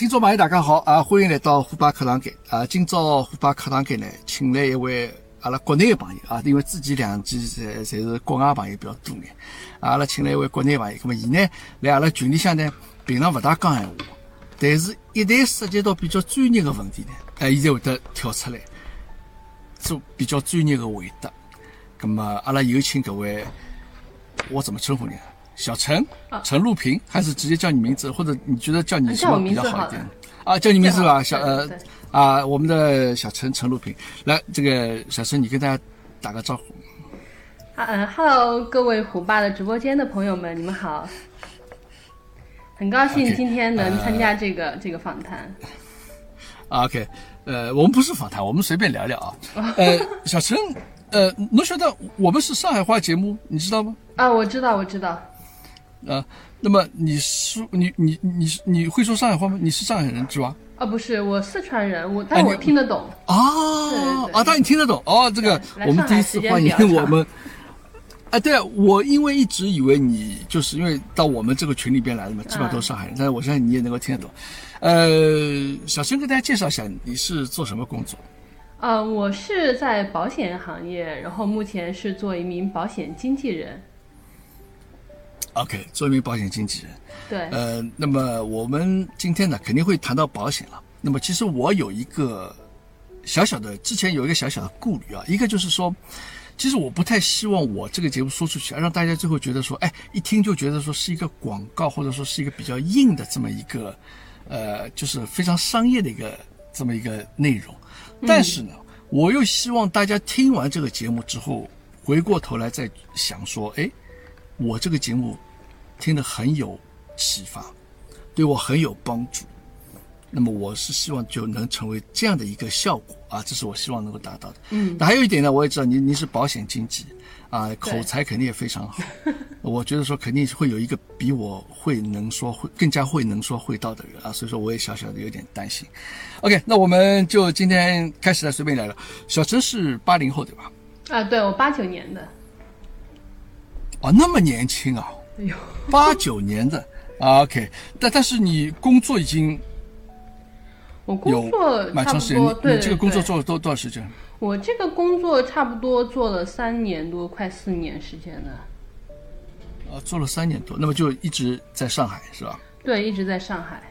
听众朋友，大家好啊！欢迎来到虎爸课堂间啊！今朝虎爸课堂间呢，请来一位阿拉国内的朋友啊，因为之前两期侪侪是国外朋友比较多眼，阿拉请来一位国内朋友。咁么，伊呢来阿拉群里向呢，平常勿大讲闲话，但是一旦涉及到比较专业的问题呢，哎，伊才会得跳出来做比较专业的回答。咁么，阿拉有请各位，我怎么称呼你？小陈，陈露平，还是直接叫你名字，或者你觉得叫你什么比较好一点？啊，叫你名字吧，小呃啊，我们的小陈陈露平，来，这个小陈，你跟大家打个招呼。啊嗯，Hello，各位虎爸的直播间的朋友们，你们好，很高兴今天能参加这个、这个访谈。啊 OK，呃，我们不是访谈，我们随便聊聊啊。呃，小陈，呃，侬晓得我们是上海话节目，你知道吗？啊，我知道，我知道，啊，那么你说你你你是你会说上海话吗？你是上海人是吧？啊，不是，我四川人，我但我听得懂。啊啊，但你听得懂哦。这个我们第一次欢迎 我们。啊，对啊，我因为一直以为你就是因为到我们这个群里边来的嘛，基本上都是上海人，但是我相信你也能够听得懂。呃，小陈跟大家介绍一下，你是做什么工作？呃，我是在保险行业，然后目前是做一名保险经纪人。OK，做一名保险经纪人。对，呃，那么我们今天呢肯定会谈到保险了。那么其实我有一个小小的，之前有一个小小的顾虑啊，一个就是说，其实我不太希望我这个节目说出去，让大家最后觉得说，哎，一听就觉得说是一个广告，或者说是一个比较硬的这么一个，呃，就是非常商业的一个这么一个内容。但是呢，我又希望大家听完这个节目之后，回过头来再想说，哎，我这个节目听得很有启发，对我很有帮助。那么我是希望就能成为这样的一个效果啊，这是我希望能够达到的。嗯，那还有一点呢，我也知道您您是保险经纪啊，口才肯定也非常好。我觉得说肯定是会有一个比我会能说会更加会能说会道的人啊，所以说我也小小的有点担心。OK，那我们就今天开始来随便聊聊。小陈是八零后对吧？啊，对我八九年的。哦，那么年轻啊，哎呦，八九年的啊，OK，但但是你工作已经我工作差不蛮长时间，多，对对你你这个工作做了多多少时间？我这个工作差不多做了三年多，快四年时间了。呃，做了三年多，那么就一直在上海是吧？对，一直在上海。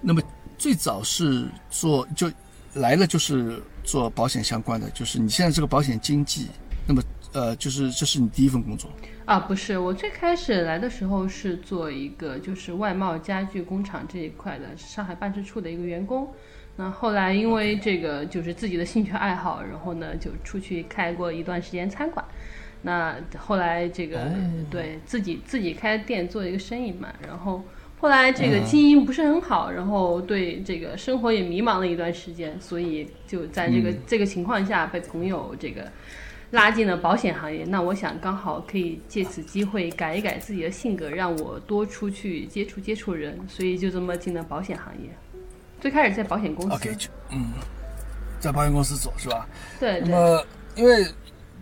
那么最早是做就来了就是做保险相关的，就是你现在这个保险经纪，那么呃，就是这是你第一份工作啊，不是，我最开始来的时候是做一个就是外贸家具工厂这一块的上海办事处的一个员工。那后来因为这个就是自己的兴趣爱好，然后呢就出去开过一段时间餐馆。那后来这个、对自己自己开店做一个生意嘛，然后后来这个经营不是很好，然后对这个生活也迷茫了一段时间，所以就在这个、这个情况下被朋友这个拉进了保险行业。那我想刚好可以借此机会改一改自己的性格，让我多出去接触接触人，所以就这么进了保险行业。最开始在保险公司嗯，在保险公司做是吧？对对那么因为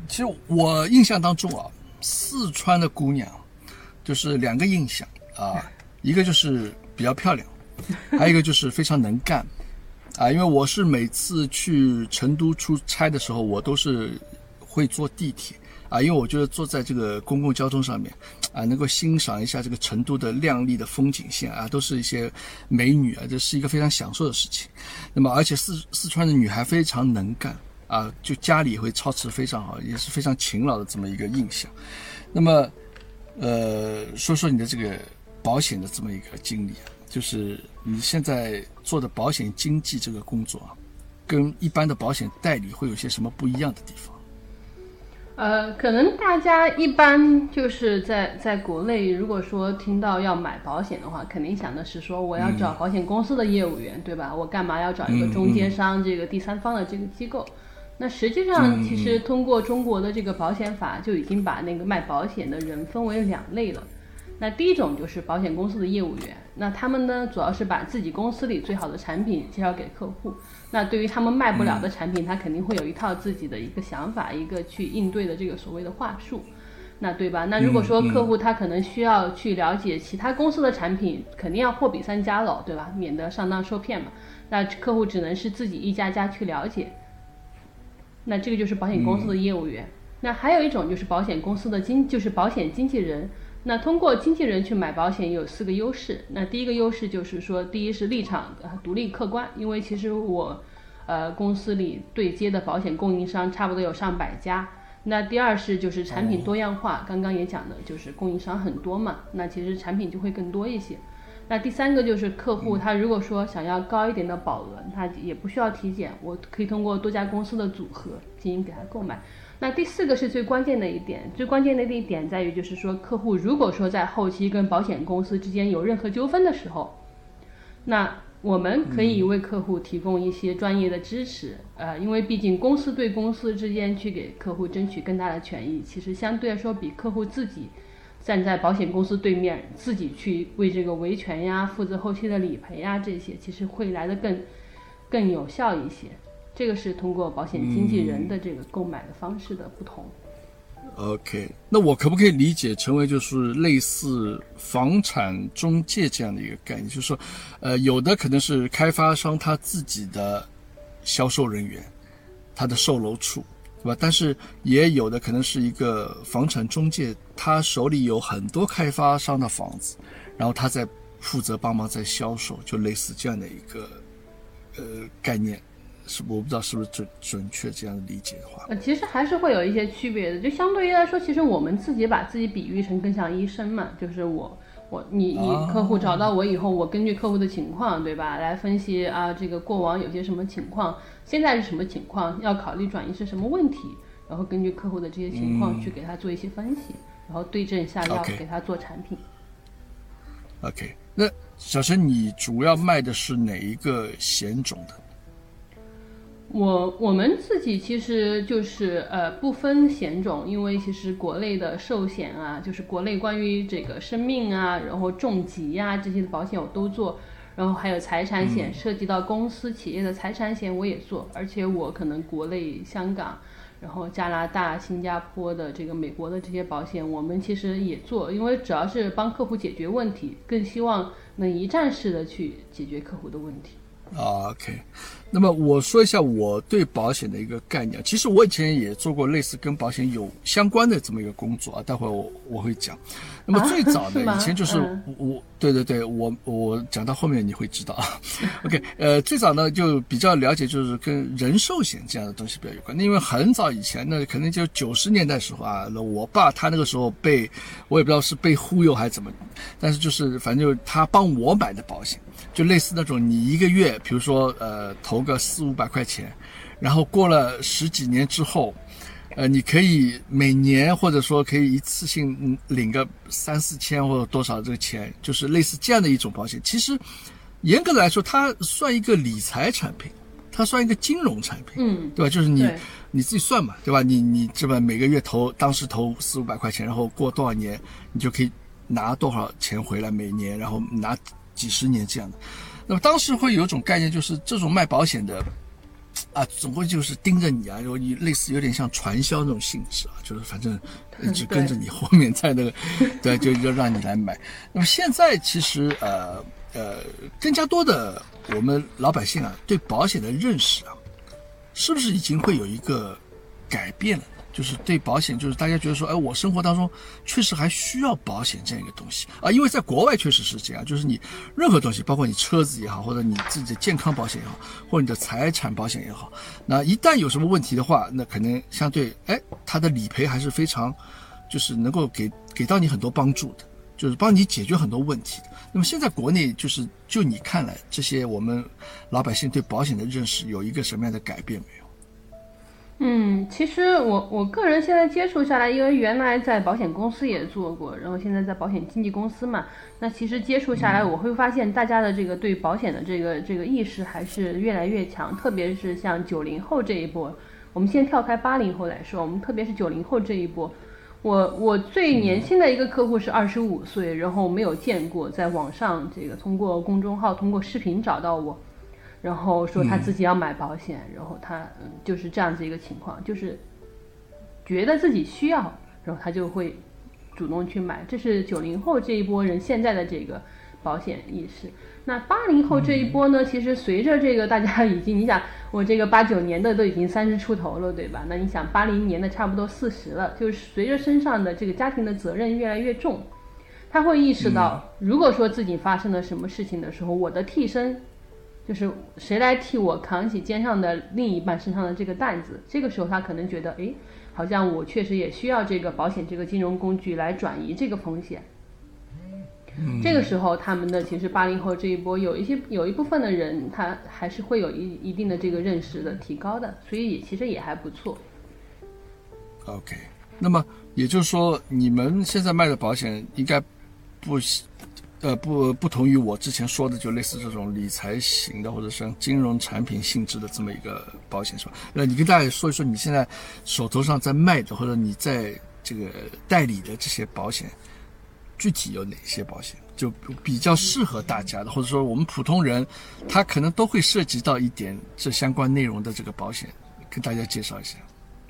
其实我印象当中啊，四川的姑娘就是两个印象啊，一个就是比较漂亮，还有一个就是非常能干啊。因为我是每次去成都出差的时候，我都是会坐地铁啊，因为我觉得坐在这个公共交通上面，啊，能够欣赏一下这个成都的亮丽的风景线啊，都是一些美女啊，这是一个非常享受的事情。那么，而且四四川的女孩非常能干啊，就家里会操持非常好，也是非常勤劳的这么一个印象。那么，呃，说说你的这个保险的这么一个经历啊，就是你现在做的保险经纪这个工作啊，跟一般的保险代理会有些什么不一样的地方？呃，可能大家一般就是在在国内，如果说听到要买保险的话，肯定想的是说我要找保险公司的业务员，对吧？我干嘛要找一个中间商，这个第三方的这个机构？那实际上，其实通过中国的这个保险法，就已经把那个卖保险的人分为两类了。那第一种就是保险公司的业务员，那他们呢，主要是把自己公司里最好的产品介绍给客户。那对于他们卖不了的产品，他肯定会有一套自己的一个想法，一个去应对的这个所谓的话术，那对吧？那如果说客户他可能需要去了解其他公司的产品，肯定要货比三家喽，对吧？免得上当受骗嘛。那客户只能是自己一家家去了解。那这个就是保险公司的业务员。那还有一种就是保险公司的经，就是保险经纪人。那通过经纪人去买保险有四个优势。那第一个优势就是说，第一是立场独立客观，因为其实我，呃，公司里对接的保险供应商差不多有上百家。那第二是就是产品多样化，刚刚也讲的就是供应商很多嘛，那其实产品就会更多一些。那第三个就是客户他如果说想要高一点的保额，他也不需要体检，我可以通过多家公司的组合进行给他购买。那第四个是最关键的一点，最关键的一点在于，就是说客户如果说在后期跟保险公司之间有任何纠纷的时候，那我们可以为客户提供一些专业的支持，呃，因为毕竟公司对公司之间去给客户争取更大的权益，其实相对来说比客户自己站在保险公司对面，自己去为这个维权呀、负责后期的理赔呀这些，其实会来的更更有效一些。这个是通过保险经纪人的这个购买的方式的不同。OK，那我可不可以理解成为就是类似房产中介这样的一个概念？就是说，呃，有的可能是开发商他自己的销售人员，他的售楼处，对吧？但是也有的可能是一个房产中介，他手里有很多开发商的房子，然后他在负责帮忙在销售，就类似这样的一个呃概念。是我不知道是不是准准确这样理解的话，呃，其实还是会有一些区别的。就相对于来说，其实我们自己把自己比喻成更像医生嘛，就是我我你你客户找到我以后，我根据客户的情况，对吧，来分析啊，这个过往有些什么情况，现在是什么情况，要考虑转移是什么问题，然后根据客户的这些情况去给他做一些分析，然后对症下药给他做产品。OK，那小陈，你主要卖的是哪一个险种的？我我们自己其实就是呃不分险种，因为其实国内的寿险啊，就是国内关于这个生命啊，然后重疾呀这些的保险我都做，然后还有财产险，涉及到公司企业的财产险我也做，而且我可能国内、香港，然后加拿大、新加坡的这个美国的这些保险，我们其实也做，因为主要是帮客户解决问题，更希望能一站式的去解决客户的问题。OK。那么我说一下我对保险的一个概念。其实我以前也做过类似跟保险有相关的这么一个工作啊，待会儿我我会讲。那么最早 的以前就是我，对对对，我我讲到后面你会知道啊。OK，呃，最早呢就比较了解就是跟人寿险这样的东西比较有关。那因为很早以前呢，可能就九十年代时候啊，那我爸他那个时候被我也不知道是被忽悠还是怎么，但是就是反正就是他帮我买的保险。就类似那种，你一个月，比如说，呃，投个四五百块钱，然后过了十几年之后，呃，你可以每年或者说可以一次性领个三四千或者多少这个钱，就是类似这样的一种保险。其实，严格的来说，它算一个理财产品，它算一个金融产品，嗯，对吧？就是你你自己算嘛，对吧？你你这边每个月投，当时投四五百块钱，然后过多少年，你就可以拿多少钱回来，每年，然后拿。几十年这样的，那么当时会有一种概念，就是这种卖保险的，啊，总归就是盯着你啊，有你类似有点像传销那种性质啊，就是反正一直跟着你后面在那个，对，就就让你来买。那么现在其实呃呃，更加多的我们老百姓啊，对保险的认识啊，是不是已经会有一个改变了？就是对保险，就是大家觉得说，哎，我生活当中确实还需要保险这样一个东西啊，因为在国外确实是这样，就是你任何东西，包括你车子也好，或者你自己的健康保险也好，或者你的财产保险也好，那一旦有什么问题的话，那可能相对，哎，它的理赔还是非常，就是能够给给到你很多帮助的，就是帮你解决很多问题的。那么现在国内就是就你看来，这些我们老百姓对保险的认识有一个什么样的改变没有？嗯，其实我我个人现在接触下来，因为原来在保险公司也做过，然后现在在保险经纪公司嘛，那其实接触下来，我会发现大家的这个对保险的这个这个意识还是越来越强，特别是像九零后这一波，我们先跳开八零后来说，我们特别是九零后这一波，我我最年轻的一个客户是二十五岁，然后没有见过，在网上这个通过公众号、通过视频找到我。然后说他自己要买保险，然后他就是这样子一个情况，就是觉得自己需要，然后他就会主动去买。这是九零后这一波人现在的这个保险意识。那八零后这一波呢，其实随着这个大家已经，你想我这个八九年的都已经三十出头了，对吧？那你想八零年的差不多四十了，就是随着身上的这个家庭的责任越来越重，他会意识到，如果说自己发生了什么事情的时候，我的替身。就是谁来替我扛起肩上的另一半身上的这个担子？这个时候他可能觉得，哎，好像我确实也需要这个保险这个金融工具来转移这个风险。这个时候，他们的其实八零后这一波有一些有一部分的人，他还是会有一一定的这个认识的提高的，所以也其实也还不错。OK，那么也就是说，你们现在卖的保险应该不。呃，不不同于我之前说的，就类似这种理财型的，或者像金融产品性质的这么一个保险，是吧？那你跟大家说一说，你现在手头上在卖的，或者你在这个代理的这些保险，具体有哪些保险，就比较适合大家的，或者说我们普通人，他可能都会涉及到一点这相关内容的这个保险，跟大家介绍一下。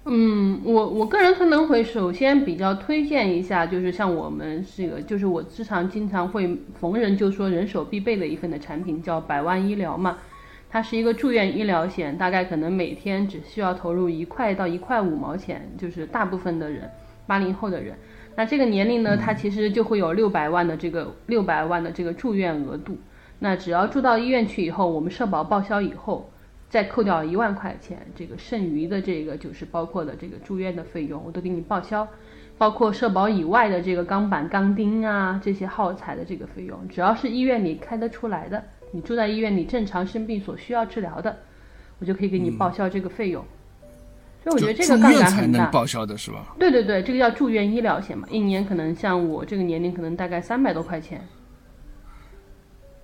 嗯，我我个人可能会首先比较推荐一下，就是像我们这个，就是我日常经常会逢人就说人手必备的一份的产品，叫百万医疗嘛。它是一个住院医疗险，大概可能每天只需要投入一块到一块五毛钱，就是大部分的人，八零后的人，那这个年龄呢，它其实就会有六百万的这个六百万的这个住院额度。那只要住到医院去以后，我们社保报销以后。再扣掉一万块钱，这个剩余的这个就是包括的这个住院的费用，我都给你报销，包括社保以外的这个钢板、钢钉啊这些耗材的这个费用，只要是医院里开得出来的，你住在医院里正常生病所需要治疗的，我就可以给你报销这个费用。所以我觉得这个杠杆很大。报销的是吧？对对对，这个叫住院医疗险嘛，一年可能像我这个年龄，可能大概三百多块钱。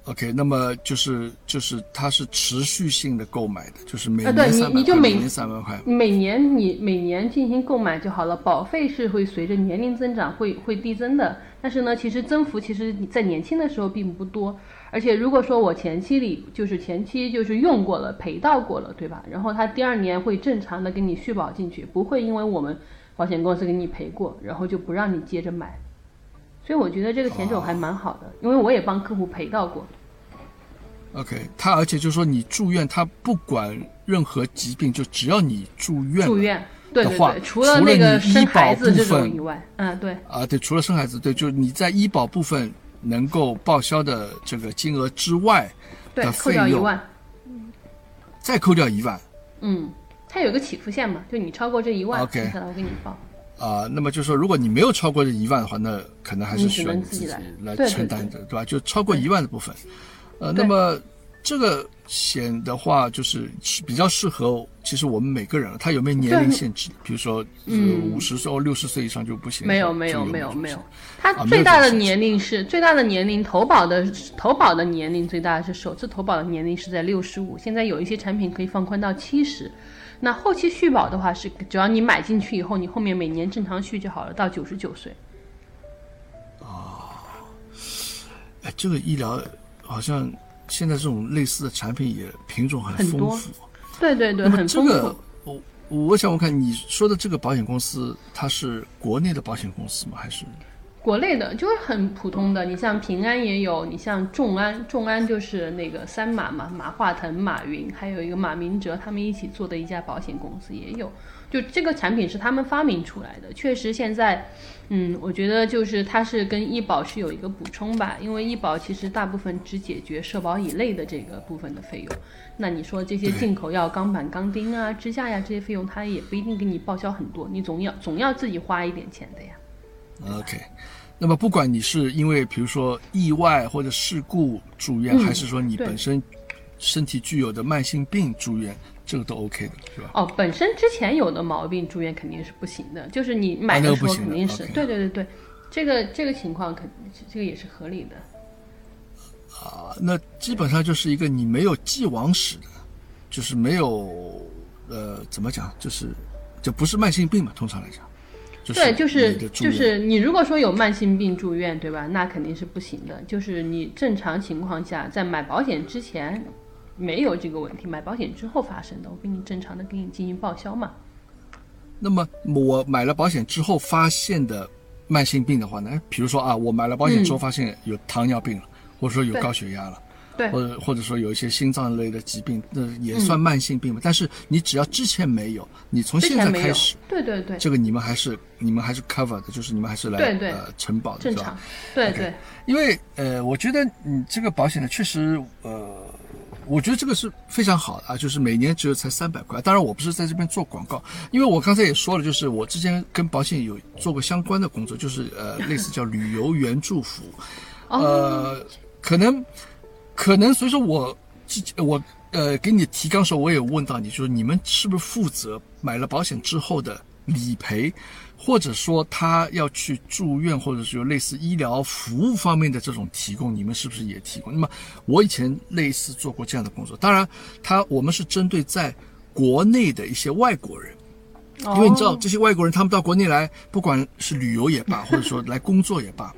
OK，那么就是就是它是持续性的购买的，就是每年对你你就每年三万块，每年你每年进行购买就好了，保费是会随着年龄增长会会递增的，但是呢，其实增幅其实你在年轻的时候并不多，而且如果说我前期里就是前期就是用过了赔到过了，对吧？然后它第二年会正常的给你续保进去，不会因为我们保险公司给你赔过，然后就不让你接着买，所以我觉得这个险种还蛮好的，因为我也帮客户赔到过。OK，他而且就是说你住院，他不管任何疾病，就只要你住院住院，对对对，除了那个生孩子这种以外，嗯对。啊对，除了生孩子，对，就是你在医保部分能够报销的这个金额之外的费用，再扣掉一万，嗯，它有个起伏线嘛，就你超过这一万，OK，我给你报。啊，那么就是说，如果你没有超过这一万的话，那可能还是需要你自己来。承担的，对吧？就超过一万的部分。呃，那么这个险的话，就是比较适合，其实我们每个人，他有没有年龄限制？比如说，嗯，五十岁或六十岁以上就不行？没有，没有，没有，没有。他最大的年龄是最大的年龄，投保的投保的年龄最大是首次投保的年龄是在六十五。现在有一些产品可以放宽到七十，那后期续保的话是，只要你买进去以后，你后面每年正常续就好了，到九十九岁。啊，哎，这个医疗。好像现在这种类似的产品也品种很丰富，对对对，很丰富。这个我我想我看你说的这个保险公司，它是国内的保险公司吗？还是国内的就是很普通的，你像平安也有，你像众安，众安就是那个三马嘛，马化腾、马云，还有一个马明哲，他们一起做的一家保险公司也有。就这个产品是他们发明出来的，确实现在，嗯，我觉得就是它是跟医保是有一个补充吧，因为医保其实大部分只解决社保以内的这个部分的费用，那你说这些进口药、钢板、钢钉啊、支架呀这些费用，它也不一定给你报销很多，你总要总要自己花一点钱的呀。OK，那么不管你是因为比如说意外或者事故住院，嗯还是说你本身身体具有的慢性病住院，这个都 OK 的，是吧？哦，本身之前有的毛病住院肯定是不行的，就是你买的时候肯定是对对对对，这个这个情况肯这个也是合理的。啊，那基本上就是一个你没有既往史的，就是没有呃怎么讲，就是就不是慢性病嘛，通常来讲，就是对，就是就是你如果说有慢性病住院，对吧？那肯定是不行的。就是你正常情况下，在买保险之前没有这个问题，买保险之后发生的，我给你正常的给你进行报销嘛。那么我买了保险之后发现的慢性病的话呢，比如说啊，我买了保险之后发现有糖尿病了，或者说有高血压了。对或者或者说有一些心脏类的疾病，那也算慢性病嘛。但是你只要之前没有，你从现在开始，，对对对，这个你们还是你们还是 cover 的，就是你们还是来对对呃承保的，正常？，对对。因为呃，我觉得你这个保险呢，确实呃，我觉得这个是非常好的啊，就是每年只有才三百块。当然，我不是在这边做广告，因为我刚才也说了，就是我之前跟保险有做过相关的工作，就是呃，类似叫旅游援助服务。哦呃，可能可能，所以说我之我呃给你提纲的时候，我也问到你，就是你们是不是负责买了保险之后的理赔，或者说他要去住院，或者是有类似医疗服务方面的这种提供，你们是不是也提供？那么我以前类似做过这样的工作，当然，他我们是针对在国内的一些外国人。因为你知道，哦这些外国人他们到国内来，不管是旅游也罢，或者说来工作也罢，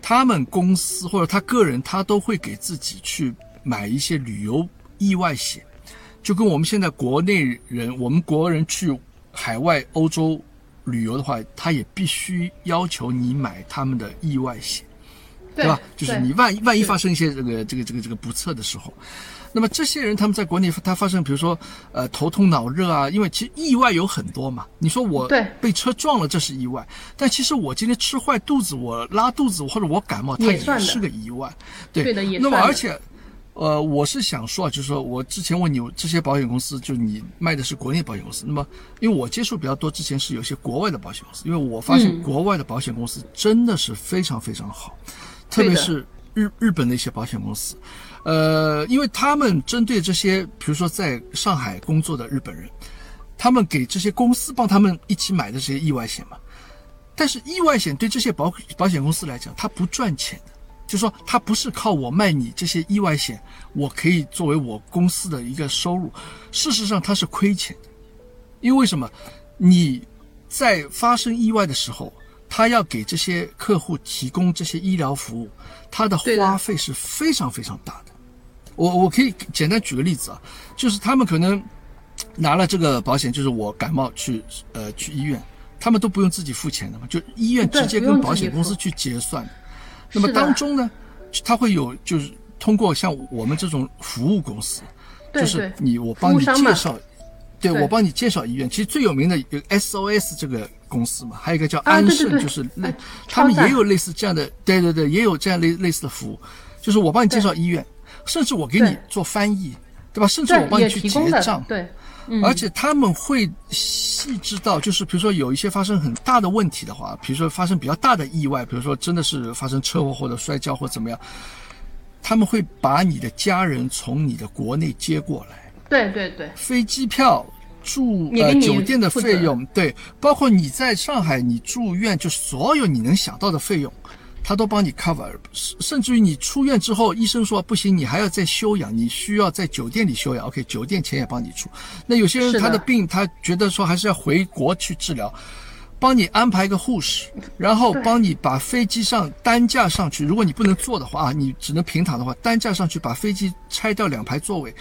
他们公司或者他个人，他都会给自己去买一些旅游意外险，就跟我们现在国内人，我们国人去海外欧洲旅游的话，他也必须要求你买他们的意外险。对吧？就是你万一万一发生一些这个这个这个这个不测的时候，那么这些人他们在国内他发生，比如说呃头痛脑热啊，因为其实意外有很多嘛。你说我被车撞了，这是意外，但其实我今天吃坏肚子，我拉肚子或者我感冒，它也是个意外。对对的也的那么而且。呃，我是想说啊，就是说我之前问你，这些保险公司，就是你卖的是国内保险公司，那么因为我接触比较多，之前是有些国外的保险公司，因为我发现嗯。国外的保险公司真的是非常非常好，特别是日日本的一些保险公司，呃，因为他们针对这些，比如说在上海工作的日本人，他们给这些公司帮他们一起买的这些意外险嘛，但是意外险对这些保保险公司来讲，它不赚钱的。就说它不是靠我卖你这些意外险，我可以作为我公司的一个收入。事实上，它是亏钱的，因为为什么？你在发生意外的时候，他要给这些客户提供这些医疗服务，他的花费是非常非常大的。我我可以简单举个例子啊，就是他们可能拿了这个保险，就是我感冒去呃去医院，他们都不用自己付钱的嘛，就医院直接跟保险公司去结算。那么当中呢，他会有就是通过像我们这种服务公司，就是你我帮你介绍，对对。我帮你介绍医院。其实最有名的有 SOS 这个公司嘛，还有一个叫啊安盛，就是类哎他们也有类似这样的，对对对，也有这样类类似的服务，就是我帮你介绍医院，甚至我给你做翻译，对吧？甚至我帮你去结账，对，嗯。而且他们会细致到，就是比如说有一些发生很大的问题的话，比如说发生比较大的意外，比如说真的是发生车祸或者摔跤或怎么样，他们会把你的家人从你的国内接过来，对对对，飞机票。住呃酒店的费用，对，包括你在上海你住院，就所有你能想到的费用，他都帮你 cover，甚甚至于你出院之后，医生说不行，你还要再休养，你需要在酒店里休养，OK，酒店钱也帮你出。那有些人他的病，他觉得说还是要回国去治疗，帮你安排一个护士，然后帮你把飞机上担架上去，如果你不能坐的话啊，你只能平躺的话，担架上去把飞机拆掉两排座位，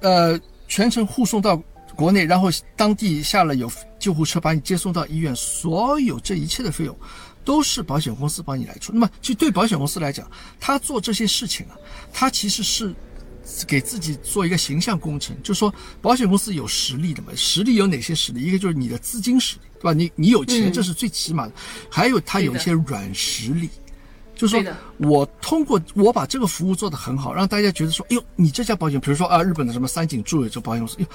呃，全程护送到国内，然后当地下了有救护车把你接送到医院，所有这一切的费用都是保险公司帮你来出。那么，其实对保险公司来讲，他做这些事情啊，他其实是给自己做一个形象工程，就说保险公司有实力的嘛，实力有哪些实力？一个就是你的资金实力，对吧？你你有钱，嗯这是最起码的，还有它有一些软实力。就是说我通过我把这个服务做得很好，让大家觉得说，哎呦，你这家保险，比如说啊，日本的什么三井住友这保险公司，哎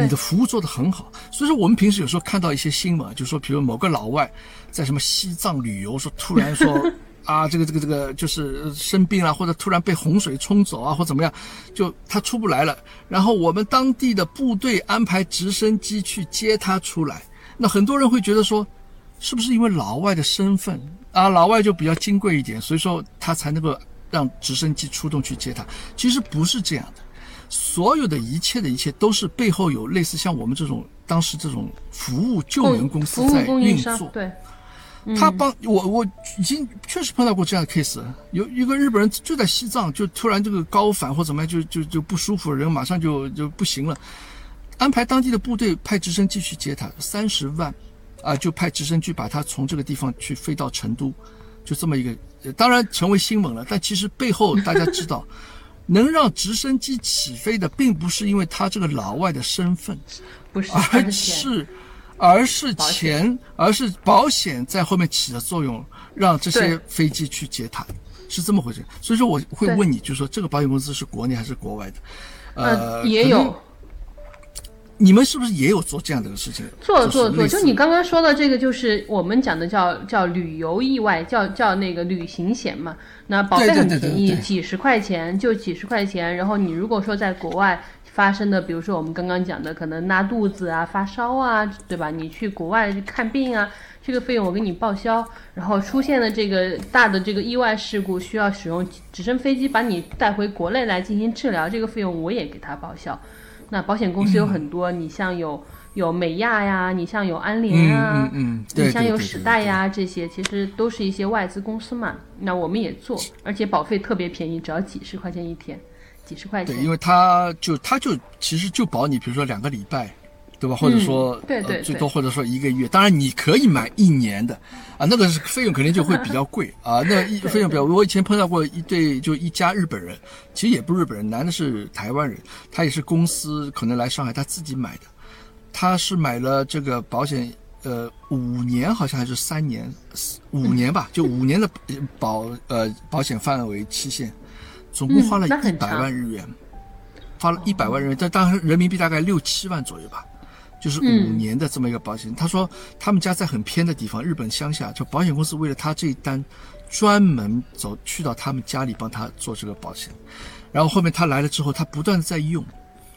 呦，你的服务做得很好。所以说，我们平时有时候看到一些新闻，就说，比如某个老外在什么西藏旅游，说突然说 啊，这个这个这个就是呃生病了，或者突然被洪水冲走啊，或怎么样，就他出不来了，然后我们当地的部队安排直升机去接他出来。那很多人会觉得说，是不是因为老外的身份啊，老外就比较金贵一点，所以说他才能够让直升机出动去接他？其实不是这样的，所有的一切的一切都是背后有类似像我们这种当时这种服务救援公司在运作。对，他帮我，我已经确实碰到过这样的 case，有一个日本人就在西藏，就突然这个高反或怎么样，就就就不舒服，人马上就就不行了，安排当地的部队派直升机去接他，三十万，啊，就派直升机把他从这个地方去飞到成都，就这么一个，呃当然成为新闻了，但其实背后大家知道，能让直升机起飞的，并不是因为他这个老外的身份，不是而，是而是钱，而是保险在后面起的作用，让这些飞机去接他，是这么回事。所以说我会问你，就是说这个保险公司是国内还是国外的？呃，也有。你们是不是也有做这样的事情？做做做，就你刚刚说的这个，就是我们讲的叫叫旅游意外，叫叫那个旅行险嘛。那保费很便宜，几十块钱就几十块钱。然后你如果说在国外发生的，比如说我们刚刚讲的，可能拉肚子啊、发烧啊，对吧？你去国外看病啊，这个费用我给你报销。然后出现了这个大的这个意外事故，需要使用直升飞机把你带回国内来进行治疗，这个费用我也给他报销。那保险公司有很多，你像有有美亚呀，你像有安联啊，嗯嗯嗯对你像有时代呀，这些其实都是一些外资公司嘛。那我们也做，而且保费特别便宜，只要几十块钱一天，几十块对，钱。因为他就他就其实就保你，比如说两个礼拜，对吧？或者说、嗯对对呃、最多或者说一个月。当然你可以买一年的啊，那个是费用肯定就会比较 贵啊。那一费用比较，我以前碰到过一对就一家日本人，其实也不是日本人，男的是台湾人，他也是公司可能来上海他自己买的，他是买了这个保险。呃，五年好像还是三年，五年吧，就五年的保呃保险范围期限，总共花了一百万日元。花了一百万人民币，但当时人民币大概六七万左右吧，就是五嗯年的这么一个保险。他说他们家在很偏的地方，日本乡下，就保险公司为了他这一单，专门走去到他们家里帮他做这个保险。然后后面他来了之后，他不断的在用，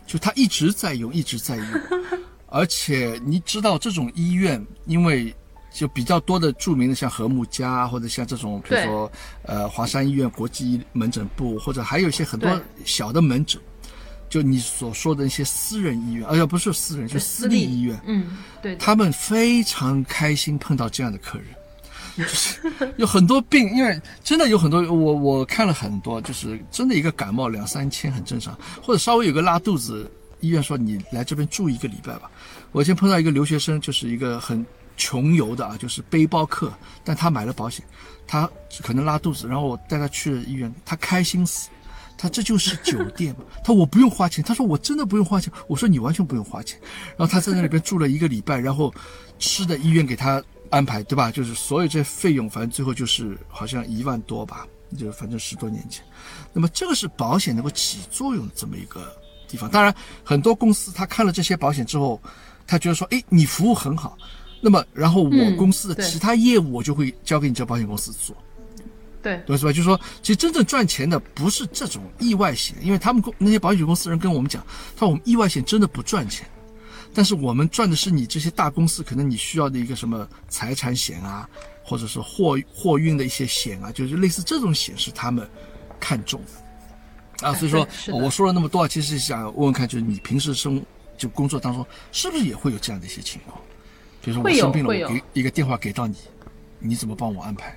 就他一直在用，一直在用。而且你知道这种医院，因为就比较多的著名的像和睦家啊，或者像这种，比如说呃华山医院国际门诊部，或者还有一些很多小的门诊，就你所说的那些私人医院，哎呀不是私人，是私立医院，嗯，对，他们非常开心碰到这样的客人。就是有很多病，因为真的有很多，我我看了很多，就是真的一个感冒两三千很正常，或者稍微有个拉肚子，医院说你来这边住一个礼拜吧。我以前碰到一个留学生，就是一个很穷游的啊，就是背包客，但他买了保险，他可能拉肚子，然后我带他去了医院，他开心死。他这就是酒店嘛？他说我不用花钱。他说我真的不用花钱。我说你完全不用花钱。然后他在那里边住了一个礼拜，然后吃的医院给他安排，对吧？就是所有这些费用，反正最后就是好像一万多吧，就反正十多年前。那么这个是保险能够起作用的这么一个地方。当然，很多公司他看了这些保险之后，他觉得说，哎，你服务很好，那么然后我嗯公司的其他业务我就会交给你这保险公司做。对，对是吧？就是说，其实真正赚钱的不是这种意外险，因为他们公那些保险公司人跟我们讲，他说我们意外险真的不赚钱，但是我们赚的是你这些大公司可能你需要的一个什么财产险啊，或者是货货运的一些险啊，就是类似这种险是他们看重的啊。所以说我说了那么多，其实想问问看，就是你平时生就工作当中是不是也会有这样的一些情况？比如说我生病了，我给一个电话给到你，你怎么帮我安排？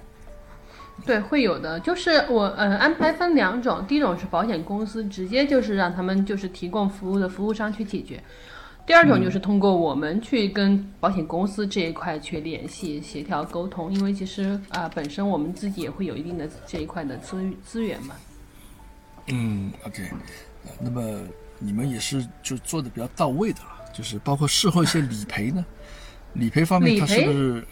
对，会有的，就是我呃安排分两种，第一种是保险公司直接就是让他们就是提供服务的服务商去解决，第二种就是通过我们去跟保险公司这一块去联系、协调、沟通，因为其实啊、本身我们自己也会有一定的这一块的资资源嘛。嗯，OK，呃那么你们也是就做的比较到位的了，就是包括事后一些理赔呢，理赔方面它是不是？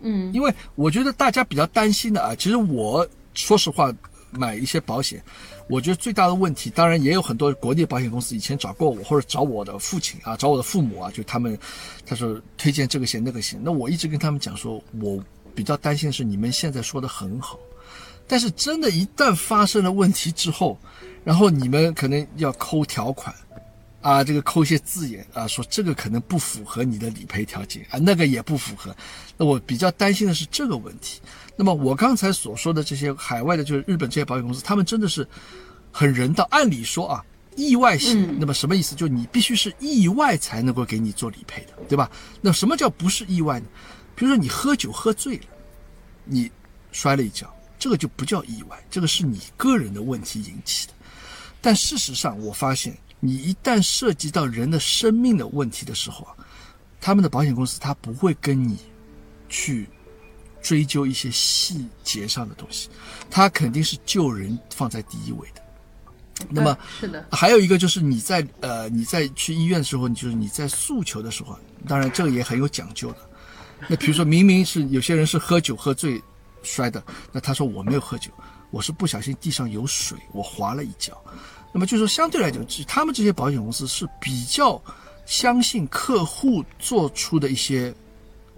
嗯，因为我觉得大家比较担心的啊，其实我说实话，买一些保险，我觉得最大的问题，当然也有很多国内保险公司以前找过我，或者找我的父亲啊，找我的父母啊，就他们他说推荐这个险那个险，那我一直跟他们讲说，我比较担心的是你们现在说的很好，但是真的，一旦发生了问题之后，然后你们可能要抠条款。啊，这个抠一些字眼啊，说这个可能不符合你的理赔条件啊，那个也不符合。那我比较担心的是这个问题。那么我刚才所说的这些海外的，就是日本这些保险公司，他们真的是很人道。按理说啊，意外险，那么什么意思？就你必须是意外才能够给你做理赔的，对吧？那什么叫不是意外呢？比如说你喝酒喝醉了，你摔了一跤，这个就不叫意外，这个是你个人的问题引起的。但事实上，我发现你一旦涉及到人的生命的问题的时候啊，他们的保险公司他不会跟你去追究一些细节上的东西，他肯定是救人放在第一位的。那么是的，还有一个就是你在呃你在去医院的时候，你就是你在诉求的时候，当然这个也很有讲究的。那比如说明明是有些人是喝酒喝醉摔的，那他说我没有喝酒，我是不小心地上有水，我滑了一跤。那么就是说相对来讲，他们这些保险公司是比较相信客户做出的一些，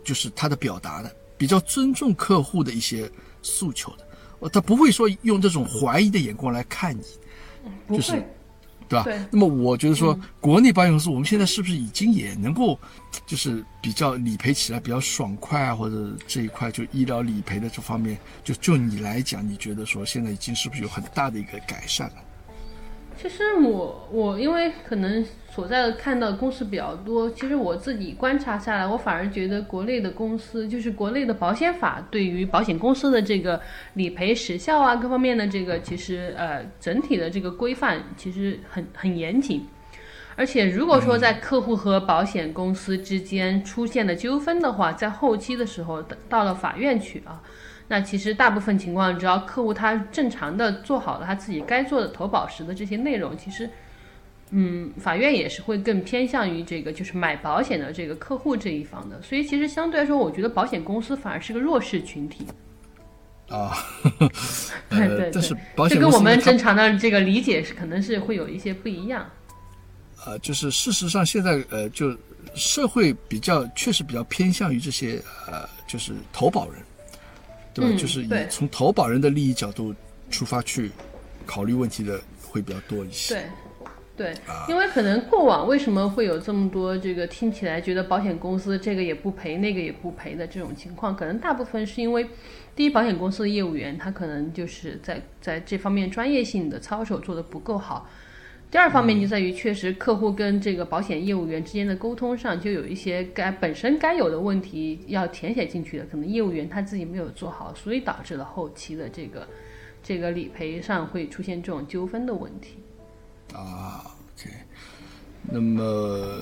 就是他的表达的，比较尊重客户的一些诉求的。呃他不会说用这种怀疑的眼光来看你。就是。对吧？对那么我觉得说，国内保险公司我们现在是不是已经也能够，就是比较理赔起来比较爽快啊，或者这一块就医疗理赔的这方面，就就你来讲，你觉得说现在已经是不是有很大的一个改善了？其实我我因为可能所在的看到的公司比较多，其实我自己观察下来，我反而觉得国内的公司，就是国内的保险法对于保险公司的这个理赔时效啊各方面的这个，其实呃整体的这个规范其实很很严谨。而且，如果说在客户和保险公司之间出现了纠纷的话，在后期的时候到了法院去啊，那其实大部分情况，只要客户他正常的做好了他自己该做的投保时的这些内容，其实，嗯，法院也是会更偏向于这个就是买保险的这个客户这一方的。所以其实相对来说，我觉得保险公司反而是个弱势群体。啊，对呃对，但是对保险这跟我们正常的这个理解是可能是会有一些不一样。呃，就是事实上现在呃，就社会比较确实比较偏向于这些呃，就是投保人，对吧？嗯就是以从投保人的利益角度出发去考虑问题的会比较多一些。对，对，因为可能过往为什么会有这么多这个听起来觉得保险公司这个也不赔那个也不赔的这种情况，可能大部分是因为第一，保险公司的业务员他可能就是在在这方面专业性的操守做得不够好。第二方面就在于，确实客户跟这个保险业务员之间的沟通上，就有一些该本身该有的问题要填写进去的，可能业务员他自己没有做好，所以导致了后期的这个这个理赔上会出现这种纠纷的问题。啊，OK，那么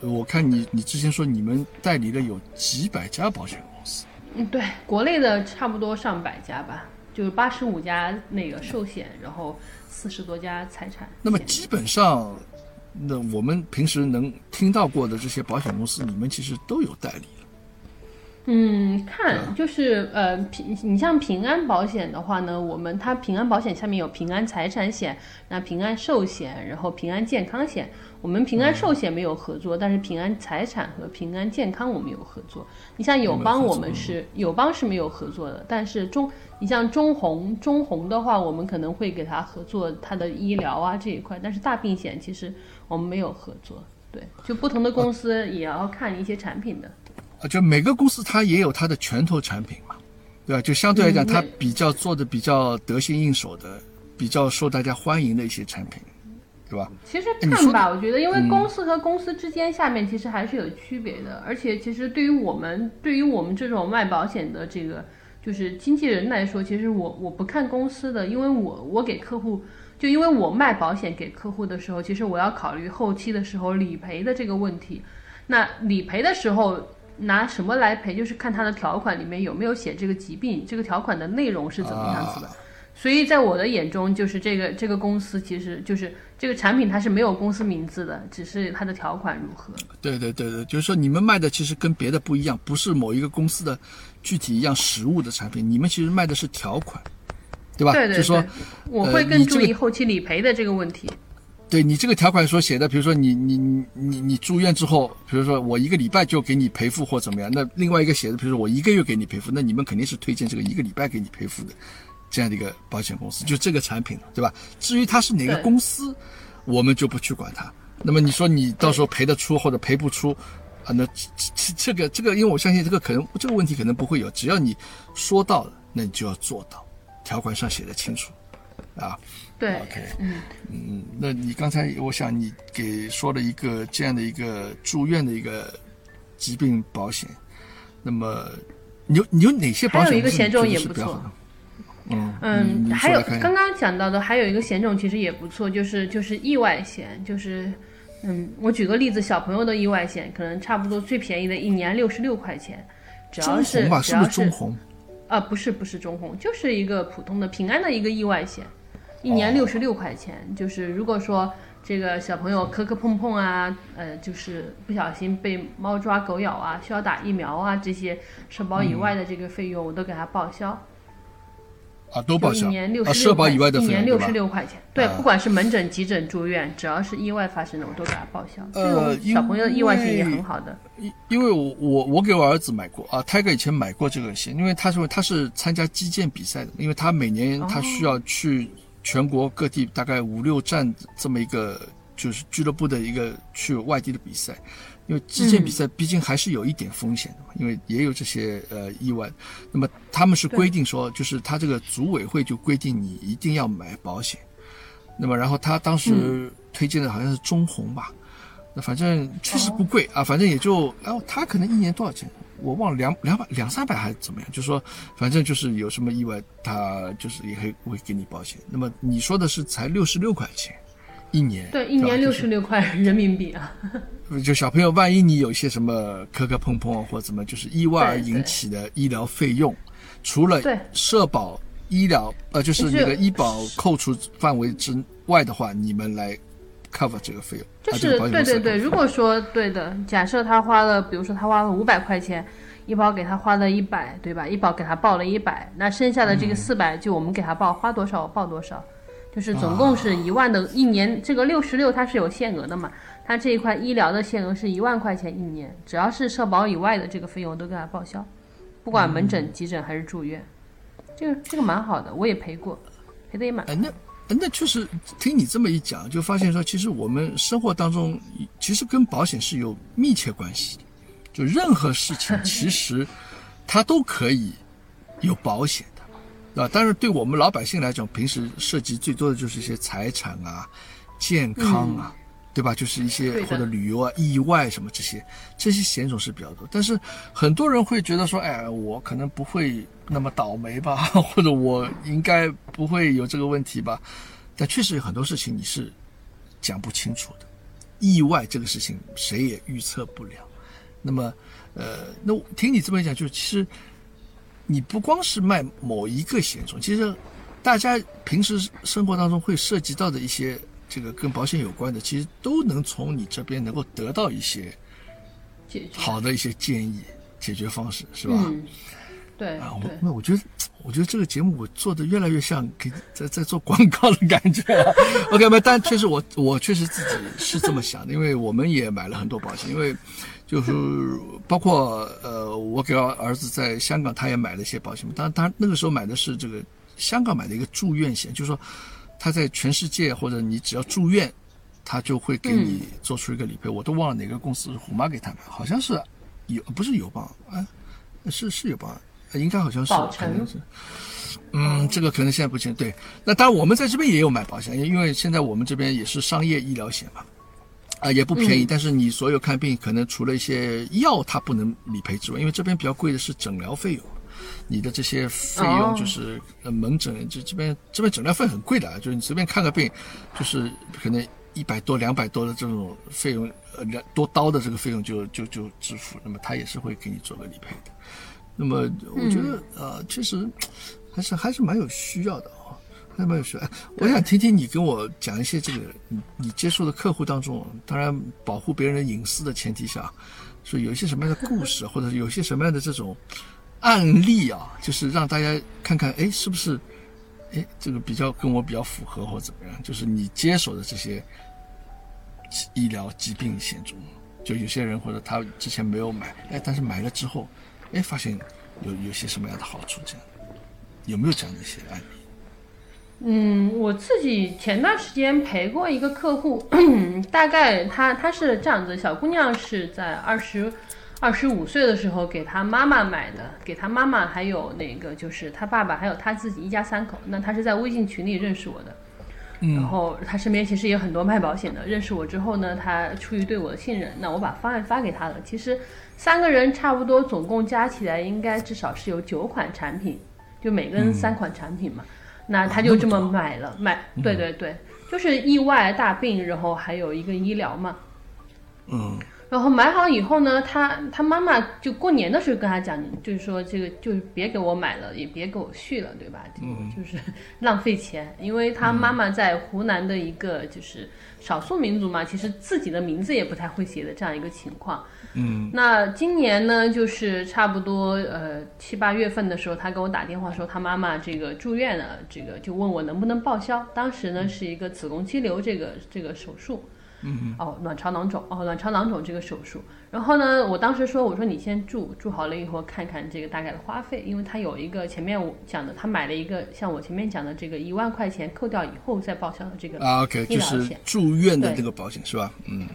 我看你你之前说你们代理了有几百家保险公司，嗯，对，国内的差不多上百家吧，就是八十五家那个寿险，然后四十多家财产。那么基本上，那我们平时能听到过的这些保险公司，你们其实都有代理了。嗯，看就是呃平，你像平安保险的话呢，我们它平安保险下面有平安财产险，那平安寿险，然后平安健康险。我们平安寿险没有合作，但是平安财产和平安健康我们有合作。你像友邦，我们是友邦是没有合作的，但是中你像中红中红的话，我们可能会给他合作他的医疗啊这一块，但是大病险其实我们没有合作。对，就不同的公司也要看一些产品的。啊，就每个公司它也有它的拳头产品嘛，对吧？就相对来讲，嗯它比较做的比较得心应手的，比较受大家欢迎的一些产品，对吧？其实看吧，我觉得因为公司和公司之间下面其实还是有区别的，而且其实对于我们对于我们这种卖保险的这个就是经纪人来说，其实我我不看公司的，因为我我给客户就因为我卖保险给客户的时候，其实我要考虑后期的时候理赔的这个问题。那理赔的时候拿什么来赔，就是看它的条款里面有没有写这个疾病，这个条款的内容是怎么样子的。所以在我的眼中，就是这个这个公司其实就是这个产品它是没有公司名字的，只是它的条款如何。对对对对，就是说你们卖的其实跟别的不一样，不是某一个公司的具体一样实物的产品，你们其实卖的是条款，对吧？对对对，就说我会更注意后期理赔的这个问题。对你这个条款所写的，比如说你你你你你住院之后，比如说我一个礼拜就给你赔付或怎么样，那另外一个写的，比如说我一个月给你赔付，那你们肯定是推荐这个一个礼拜给你赔付的这样的一个保险公司，就这个产品，对吧？至于它是哪个公司，我们就不去管它。那么你说你到时候赔得出或者赔不出，啊，那这这这个这个，因为我相信这个可能这个问题可能不会有，只要你说到了，那你就要做到，条款上写的清楚，啊。对 OK，嗯嗯，那你刚才我想你给说了一个这样的一个住院的一个疾病保险，那么你有你有哪些保险还有一个险种也不错？嗯还有刚刚讲到的还有一个险种其实也不错，就是就是意外险，就是嗯，我举个例子，小朋友的意外险可能差不多最便宜的一年六十六块钱，只要中是红吧，是不只要是中红？啊，不是不是中红，就是一个普通的平安的一个意外险，一年哦六十六块钱。就是如果说这个小朋友磕磕碰碰啊，呃，就是不小心被猫抓狗咬啊，需要打疫苗啊，这些社保以外的这个费用，我都给他报销。啊，都报销一年六啊，十六块，社保以外的费用一年六十？六块钱。对啊，不管是门诊、急诊、住院，只要是意外发生的，我都给他报销。这呃小朋友的意外险也很好的。因因为我我我给我儿子买过啊，Tiger 以前买过这个险，因为他说他是参加击剑比赛的，因为他每年他需要去全国各地大概五六站这么一个就是俱乐部的一个去外地的比赛，因为击剑比赛毕竟还是有一点风险的嘛，因为也有这些呃意外，那么他们是规定说，就是他这个组委会就规定你一定要买保险，那么然后他当时推荐的好像是中红吧。那反正确实不贵啊，反正也就，然后他可能一年多少钱，我忘了两两百两三百还是怎么样，就说反正就是有什么意外，他就是也会会给你保险。那么你说的是才六十六块钱一年，对，一年六十六块人民币啊。就小朋友，万一你有一些什么磕磕碰碰啊或者怎么，就是意外而引起的医疗费用，除了对社保医疗呃，就是就是那个医保扣除范围之外的话，你们来 cover 这个费用，就是啊这个对对对，如果说对的，假设他花了，比如说他花了五百块钱，医保给他花了一百，对吧？医保给他报了一百，那剩下的这个嗯四百就我们给他报，花多少报多少，就是总共是一万的，一年这个六十六它是有限额的嘛，它这一块医疗的限额是一万块钱一年，只要是社保以外的这个费用都给他报销，不管门嗯诊、急诊还是住院，这个这个蛮好的，我也赔过，赔的也蛮哎，那那确实听你这么一讲，就发现说，其实我们生活当中其实跟保险是有密切关系的。就任何事情，其实它都可以有保险的，对吧？但是对我们老百姓来讲，平时涉及最多的就是一些财产啊、健康啊。对吧？就是一些或者旅游啊、意外什么这些，这些险种是比较多。但是很多人会觉得说，哎，我可能不会那么倒霉吧，或者我应该不会有这个问题吧。但确实有很多事情你是讲不清楚的，意外这个事情谁也预测不了。那么，呃，那我听你这么一讲，就其实你不光是卖某一个险种，其实大家平时生活当中会涉及到的一些这个跟保险有关的，其实都能从你这边能够得到一些。好的一些建议、解决方式，是吧？嗯，对啊，我。那我觉得，我觉得这个节目我做的越来越像给在在做广告的感觉了。OK，没，但确实我我确实自己是这么想的，因为我们也买了很多保险，因为就是包括呃，我给儿子在香港他也买了一些保险，当然他那个时候买的是这个香港买的一个住院险，就是说他在全世界或者你只要住院，他就会给你做出一个理赔。我都忘了哪个公司是虎妈给他买，好像是有不是友邦啊，是是友邦。呃应该好像是，可能是，嗯，这个可能现在不行。对，那当然我们在这边也有买保险，因为现在我们这边也是商业医疗险嘛，啊、也不便宜。嗯但是你所有看病，可能除了一些药它不能理赔之外，因为这边比较贵的是诊疗费用。你的这些费用，就是呃门诊就这边这边诊疗费很贵的啊，就是你随便看个病，就是可能一百多、两百多的这种费用，呃两多刀的这个费用就就就支付，那么他也是会给你做个理赔的。那么我觉得呃，确实还是还是蛮有需要的啊。还蛮有需要。哎我想听听你跟我讲一些这个你你接触的客户当中，当然保护别人的隐私的前提下，说有一些什么样的故事，或者是有些什么样的这种案例啊，就是让大家看看，哎，是不是，哎，这个比较跟我比较符合，或者怎么样？就是你接手的这些医疗疾病险中，就有些人或者他之前没有买，哎，但是买了之后，哎，发现有有些什么样的好处？这样有没有这样的一些案例？嗯，我自己前段时间陪过一个客户，大概她她是这样子，小姑娘是在二十二十五岁的时候给她妈妈买的，给她妈妈还有那个就是她爸爸还有她自己一家三口。那她是在微信群里认识我的，然后她身边其实也有很多卖保险的。认识我之后呢，她出于对我的信任，那我把方案发给她了。其实三个人差不多总共加起来应该至少是有九款产品，就每个人三款产品嘛。那他就这么买了，买，对对对，就是意外大病，然后还有一个医疗嘛。嗯，然后买好以后呢，他他妈妈就过年的时候跟他讲，就是说这个就是别给我买了，也别给我续了，对吧？嗯，就是 浪费钱，因为他妈妈在湖南的一个就是少数民族嘛，其实自己的名字也不太会写的这样一个情况。嗯，那今年呢，就是差不多呃七八月份的时候，他给我打电话说他妈妈这个住院了，这个就问我能不能报销。当时呢是一个子宫肌瘤这个这个手术，嗯哦，卵巢囊肿哦，卵巢囊肿这个手术。然后呢，我当时说我说你先住住好了以后看看这个大概的花费，因为他有一个前面我讲的，他买了一个像我前面讲的这个一万块钱扣掉以后再报销的这个啊，OK，就是。住院的对这个保险是吧？嗯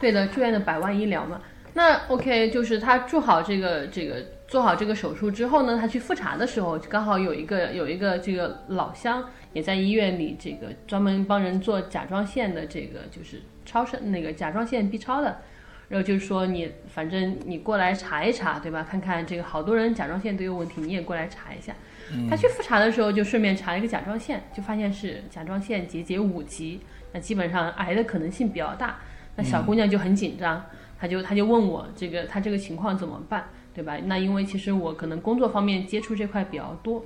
对的，住院的百万医疗嘛。那 OK，就是他做好这个这个做好这个手术之后呢，他去复查的时候，刚好有一个有一个这个老乡也在医院里，这个专门帮人做甲状腺的这个就是超声那个甲状腺 B 超的，然后就是说你反正你过来查一查，对吧？看看这个好多人甲状腺都有问题，你也过来查一下。他去复查的时候就顺便查了一个甲状腺，就发现是甲状腺结节五级，那基本上癌的可能性比较大。那小姑娘就很紧张，她就她就问我这个她这个情况怎么办，对吧？那因为其实我可能工作方面接触这块比较多，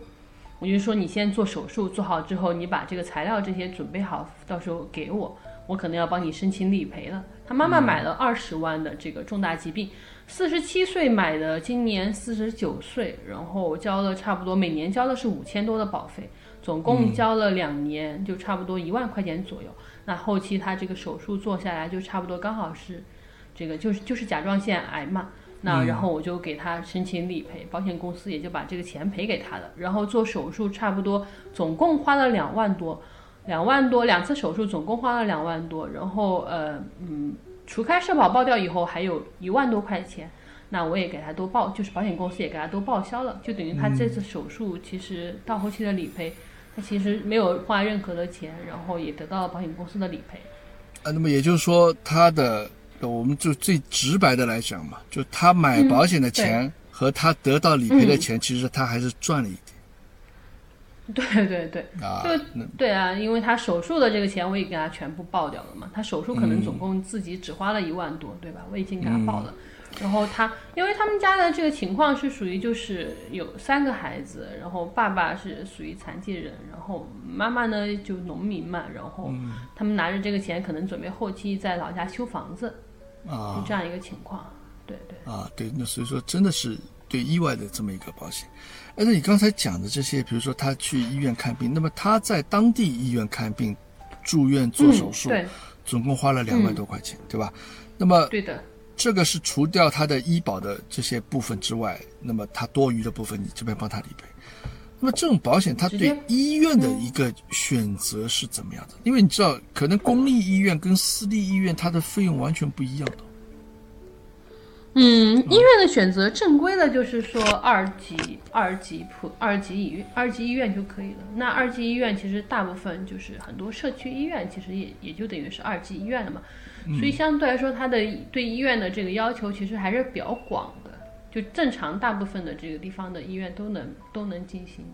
我就说你先做手术，做好之后你把这个材料这些准备好，到时候给我，我可能要帮你申请理赔了。她妈妈买了二十万的这个重大疾病，四十七岁买的，今年四十九岁，然后交了差不多每年交的是五千多的保费，总共交了两年，就差不多一万块钱左右。那后期他这个手术做下来，就差不多刚好是，这个就是就是甲状腺癌嘛。那然后我就给他申请理赔，保险公司也就把这个钱赔给他了。然后做手术差不多总共花了两万多，两万多两次手术总共花了两万多。然后呃嗯，除开社保报掉以后，还有一万多块钱。那我也给他都报，就是保险公司也给他都报销了，就等于他这次手术其实到后期的理赔。他其实没有花任何的钱，然后也得到了保险公司的理赔。啊，那么也就是说，他的我们就最直白的来讲嘛，就他买保险的钱和他得到理赔的钱，其实他还是赚了一点对 对对，啊。就对啊，因为他手术的这个钱我也给他全部报掉了嘛，他手术可能总共自己只花了一万多，对吧？我已经给他报了。然后他，因为他们家的这个情况是属于就是有三个孩子，然后爸爸是属于残疾人，然后妈妈呢就农民嘛，然后他们拿着这个钱可能准备后期在老家修房子，就啊这样一个情况。对对。啊，对，那所以说真的是对意外的这么一个保险。哎，那你刚才讲的这些，比如说他去医院看病，那么他在当地医院看病、住院做手术，嗯、对总共花了两万多块钱，对吧？那么对的。这个是除掉他的医保的这些部分之外，那么他多余的部分你这边帮他理赔。那么这种保险，它对医院的一个选择是怎么样的？因为你知道，可能公立医院跟私立医院它的费用完全不一样的。嗯，医院的选择正规的就是说二级、二级普、二级医院、二级医院就可以了。那二级医院其实大部分就是很多社区医院，其实也也就等于是二级医院了嘛。所以相对来说，它的对医院的这个要求其实还是比较广的。就正常大部分的这个地方的医院都能都能进行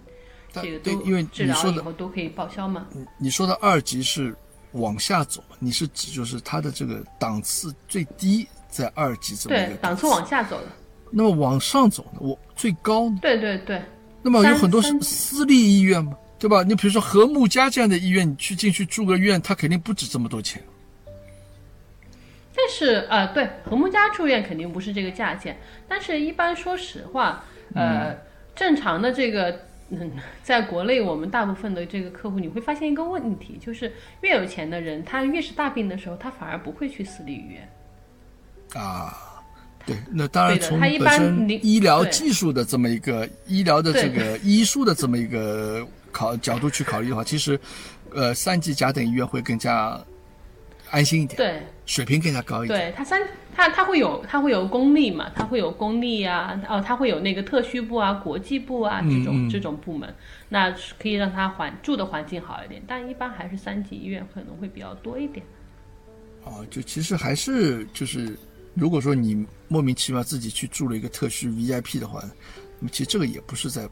这个都对因为治疗以后都可以报销嘛。你说的二级是往下走，你是指就是它的这个档次最低在二级这么一个，对档次往下走的。那么往上走呢？我最高呢？对对对，那么有很多是三私立医院嘛，对吧？你比如说和睦家这样的医院，你去进去住个院，它肯定不止这么多钱。但是呃，对和睦家住院肯定不是这个价钱，但是一般说实话，呃，正常的这个。嗯，在国内，我们大部分的这个客户，你会发现一个问题，就是越有钱的人，他越是大病的时候，他反而不会去私立医院。啊，对，那当然从本身般医疗技术的这么一个医疗的这个医术的这么一个考角度去考虑的话，其实，呃，三级甲等医院会更加安心一点，对，水平更加高一点。对，它三它它会有它会有公立嘛，它会有公立啊，哦，它会有那个特需部啊、国际部啊这种、嗯这种部门，那是可以让它环住的环境好一点，但一般还是三级医院可能会比较多一点。哦，就其实还是就是，如果说你莫名其妙自己去住了一个特需 VIP 的话，那么其实这个也不是在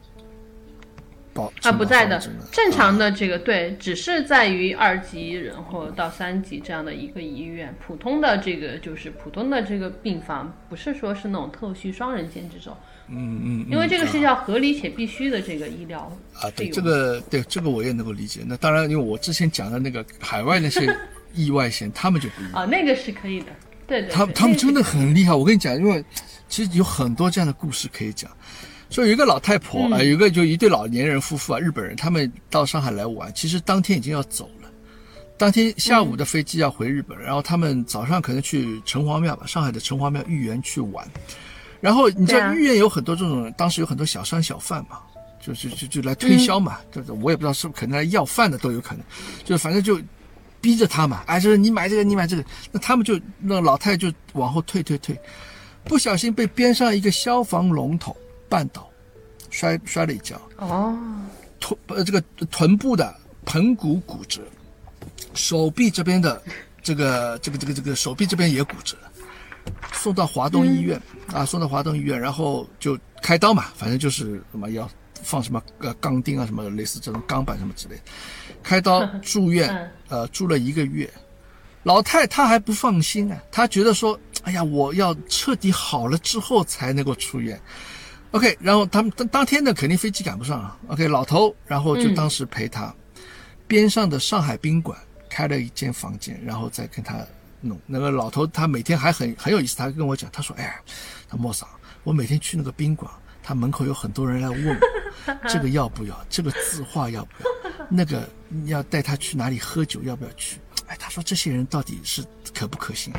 保啊，不在的正常的这个对，只是在于二级，然后到三级这样的一个医院，普通的这个就是普通的这个病房，不是说是那种特需双人间这种，嗯嗯，因为这个嗯是要合理且必须的这个医疗啊，对这个，对这个我也能够理解。那当然，因为我之前讲的那个海外那些 意外险，他们就不一样，啊，那个是可以的，对对，他对那个是他们真的很厉害。我跟你讲，因为其实有很多这样的故事可以讲。说有一个老太婆啊、呃有一个就一对老年人夫妇啊，日本人，他们到上海来玩，其实当天已经要走了。当天下午的飞机要回日本，然后他们早上可能去城隍庙吧，上海的城隍庙豫园去玩。然后你知道豫园有很多这种，当时有很多小商小贩嘛，就就就就来推销嘛，就是我也不知道是不是可能来要饭的都有可能，就反正就逼着他嘛，哎，就是你买这个，你买这个，那他们就那老太太就往后退退退，不小心被边上一个消防龙头绊倒，摔摔了一跤，哦，臀呃这个臀部的盆骨骨折，手臂这边的 这个这个这个这个手臂这边也骨折，送到华东医院、啊，送到华东医院，然后就开刀嘛，反正就是什么要放什么呃钢钉啊什么类似这种钢板什么之类的，开刀 住院嗯，呃住了一个月。老太她还不放心啊，她觉得说，哎呀，我要彻底好了之后才能够出院。OK，然后他们当当天呢，肯定飞机赶不上啊。OK，老头，然后就当时陪他，边上的上海宾馆开了一间房间，然后再跟他弄。那个老头他每天还很很有意思，他跟我讲，他说：“哎，他莫桑，我每天去那个宾馆，他门口有很多人来问我 这个要不要，这个字画要不要，那个要带他去哪里喝酒要不要去？哎，他说这些人到底是可不可信？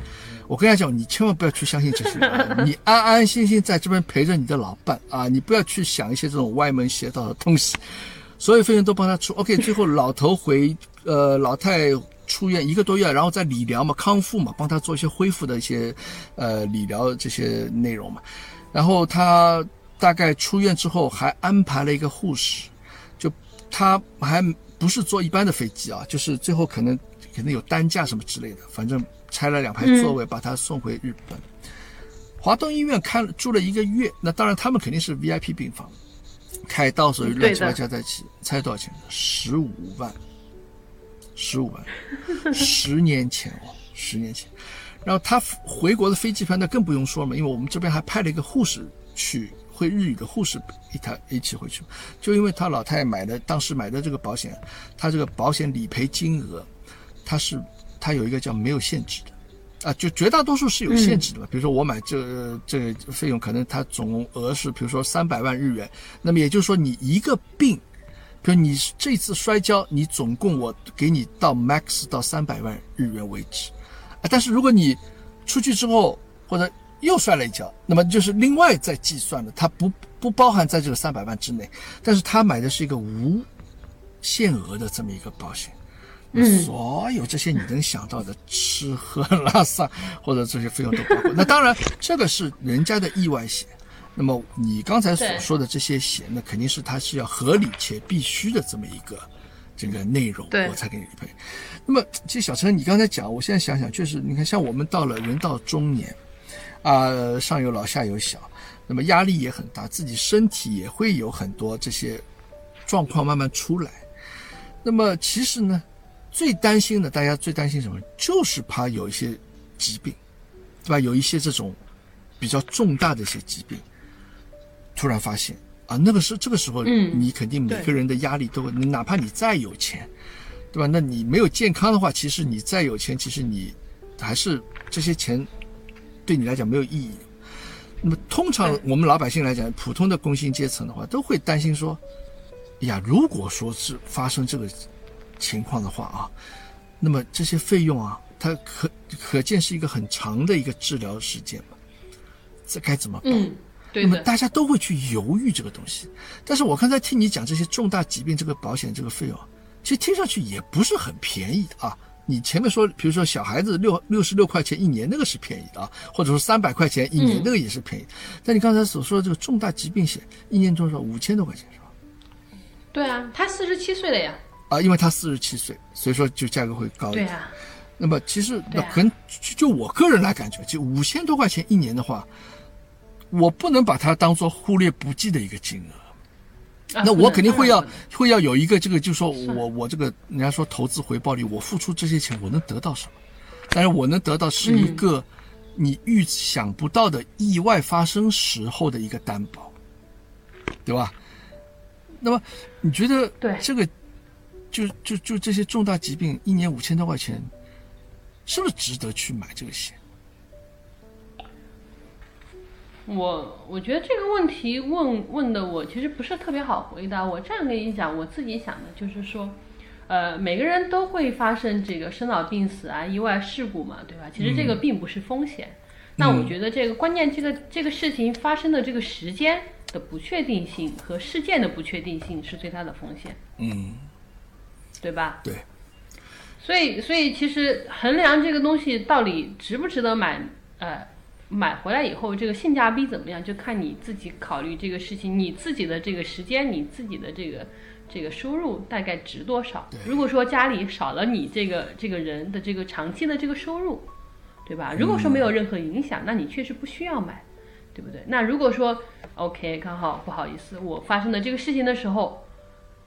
我跟他讲，你千万不要去相信这些人，啊 你安安心心在这边陪着你的老伴啊，你不要去想一些这种歪门邪道的东西。所有费用都帮他出。OK，最后老头回呃老太出院一个多月，然后在理疗嘛、康复嘛，帮他做一些恢复的一些呃理疗这些内容嘛。然后他大概出院之后还安排了一个护士，就他还不是坐一般的飞机啊，就是最后可能可能有担架什么之类的，反正拆了两排座位把他送回日本。华东医院看住了一个月，那当然他们肯定是 VIP 病房，开刀所有乱七八糟在一起，猜多少钱？十五万，十五万，十年前哦，十年前。然后他回国的飞机票那更不用说嘛，因为我们这边还派了一个护士去，会日语的护士一他一起回去，就因为他老太太买的当时买的这个保险，他这个保险理赔金额，它是它有一个叫没有限制的。啊，就绝大多数是有限制的嘛。比如说我买这这费用，可能它总额是比如说三百万日元，那么也就是说你一个病，比如你这次摔跤，你总共我给你到 max 到三百万日元为止。啊，但是如果你出去之后或者又摔了一跤，那么就是另外再计算的，它不不包含在这个三百万之内。但是他买的是一个无限额的这么一个保险。嗯，所有这些你能想到的吃喝拉撒 或者这些费用都包括。那当然，这个是人家的意外险。那么你刚才所说的这些险，那肯定是它是要合理且必须的这么一个这个内容，我才给你理赔。那么，其实小陈，你刚才讲，我现在想想，确实，你看，像我们到了人到中年，啊、上有老下有小，那么压力也很大，自己身体也会有很多这些状况慢慢出来。那么其实呢，最担心的，大家最担心什么？就是怕有一些疾病，对吧？有一些这种比较重大的一些疾病，突然发现啊，那个时这个时候，嗯你肯定每个人的压力都会，你哪怕你再有钱，对吧？那你没有健康的话，其实你再有钱，其实你还是这些钱对你来讲没有意义。那么通常我们老百姓来讲，普通的工薪阶层的话，都会担心说，呀，如果说是发生这个情况的话啊，那么这些费用啊，它可可见是一个很长的一个治疗时间嘛，这该怎么办？嗯，对那么，大家都会去犹豫这个东西。但是我刚才听你讲这些重大疾病这个保险这个费用啊，其实听上去也不是很便宜的啊。你前面说，比如说小孩子六六十六块钱一年，那个是便宜的啊，或者说三百块钱一年，嗯那个也是便宜。但你刚才所说的这个重大疾病险，一年多少？五千多块钱是吧？对啊，他四十七岁了呀，啊，因为他四十七岁，所以说就价格会高一点。对啊，那么其实那可能就就我个人来感觉，就五千多块钱一年的话，我不能把它当做忽略不计的一个金额。那我肯定会要会要有一个这个，就是说我我这个人家说投资回报率，我付出这些钱我能得到什么？但是我能得到是嗯一个你预想不到的意外发生时候的一个担保，对吧？那么你觉得对这个就就就这些重大疾病一年五千多块钱，是不是值得去买这个险？我我觉得这个问题问问的我其实不是特别好回答。我这样跟你讲，我自己想的就是说，呃，每个人都会发生这个生老病死啊、意外事故嘛，对吧？其实这个并不是风险。那我觉得这个关键，这个这个事情发生的这个时间的不确定性和事件的不确定性是最大的风险，嗯，对吧？对，所以，所以其实衡量这个东西到底值不值得买，呃，买回来以后这个性价比怎么样，就看你自己考虑这个事情，你自己的这个时间，你自己的这个这个收入大概值多少。如果说家里少了你这个这个人的这个长期的这个收入，对吧？如果说没有任何影响，那你确实不需要买，对不对？那如果说 OK，刚好不好意思，我发生了这个事情的时候。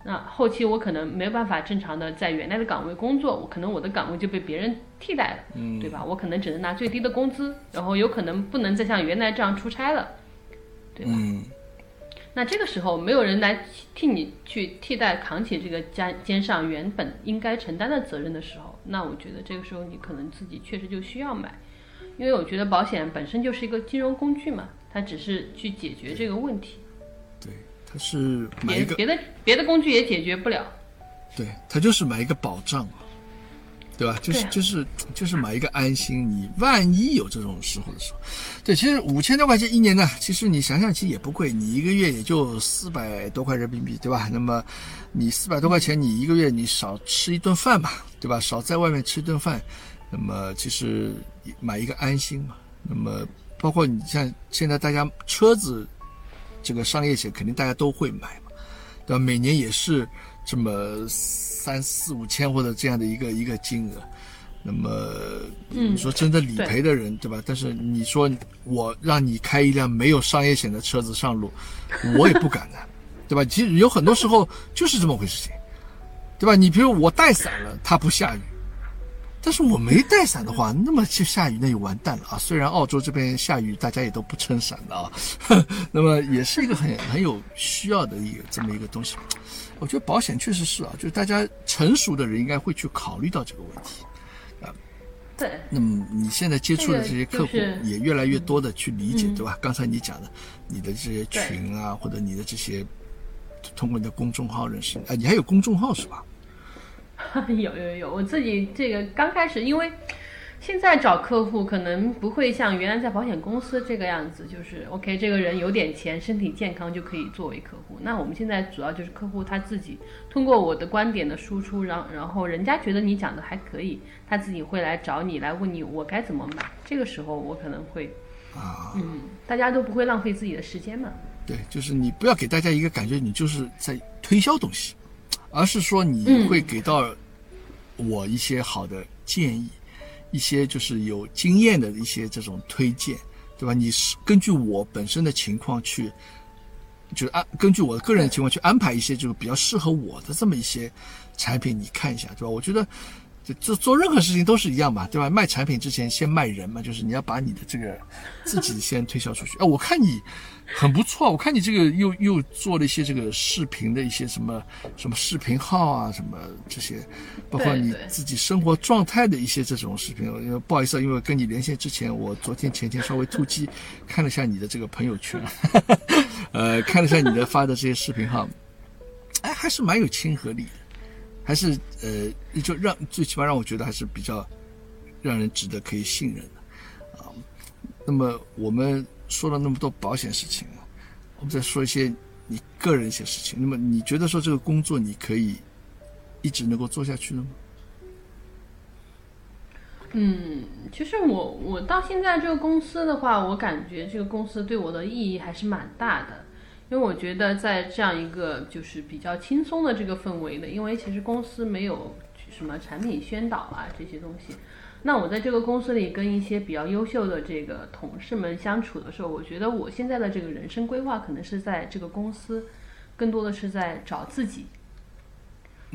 那后期我可能没有办法正常的在原来的岗位工作，我可能我的岗位就被别人替代了，嗯对吧？我可能只能拿最低的工资，然后有可能不能再像原来这样出差了，对吧？嗯，那这个时候没有人来替你去替代扛起这个肩肩上原本应该承担的责任的时候，那我觉得这个时候你可能自己确实就需要买，因为我觉得保险本身就是一个金融工具嘛，它只是去解决这个问题，对，它是买一个别别的别的工具也解决不了。对，他就是买一个保障嘛，对吧？就是啊就是就是买一个安心，你万一有这种时候的时候，对，其实五千多块钱一年呢，其实你想想，其实也不贵，你一个月也就四百多块人民币，对吧？那么你四百多块钱，你一个月你少吃一顿饭吧，对吧？少在外面吃一顿饭，那么其实买一个安心嘛。那么包括你像现在大家车子这个商业险，肯定大家都会买嘛，对吧？每年也是这么三四五千或者这样的一个一个金额。那么嗯你说真的理赔的人，对吧？但是你说我让你开一辆没有商业险的车子上路，我也不敢的，对吧？其实有很多时候就是这么回事情，对吧？你比如我带伞了，它不下雨，但是我没带伞的话，那么就下雨，那就完蛋了啊！虽然澳洲这边下雨，大家也都不撑伞的啊，那么也是一个很很有需要的一个这么一个东西。我觉得保险确实是啊，就是大家成熟的人应该会去考虑到这个问题啊。对，那么你现在接触的这些客户也越来越多的去理解，嗯对吧？刚才你讲的，你的这些群啊，或者你的这些通过你的公众号认识，啊，你还有公众号是吧？有有有，我自己这个刚开始，因为现在找客户可能不会像原来在保险公司这个样子，就是 OK，这个人有点钱，身体健康就可以作为客户。那我们现在主要就是客户他自己通过我的观点的输出，然然后人家觉得你讲的还可以，他自己会来找你来问你我该怎么买。这个时候我可能会，啊，嗯，大家都不会浪费自己的时间嘛。对，就是你不要给大家一个感觉，你就是在推销东西，而是说你嗯会给到我一些好的建议，一些就是有经验的一些这种推荐，对吧？你是根据我本身的情况去，就是按根据我的个人的情况去安排一些就是比较适合我的这么一些产品，你看一下，对吧？我觉得。就做做任何事情都是一样嘛，对吧？卖产品之前先卖人嘛，就是你要把你的这个自己先推销出去。哎，我看你很不错，我看你这个又又做了一些这个视频的一些什么什么视频号啊，什么这些，包括你自己生活状态的一些这种视频。因为不好意思，因为跟你连线之前，我昨天前天稍微突击看了一下你的这个朋友圈，呃，看了一下你的发的这些视频号，哎，还是蛮有亲和力的。还是呃，就让最起码让我觉得还是比较让人值得可以信任的啊。那么我们说了那么多保险事情，我们再说一些你个人一些事情。那么你觉得说这个工作你可以一直能够做下去的吗？嗯，其实我我到现在这个公司的话，我感觉这个公司对我的意义还是蛮大的。因为我觉得在这样一个就是比较轻松的这个氛围的，因为其实公司没有什么产品宣导啊这些东西，那我在这个公司里跟一些比较优秀的这个同事们相处的时候，我觉得我现在的这个人生规划可能是在这个公司，更多的是在找自己，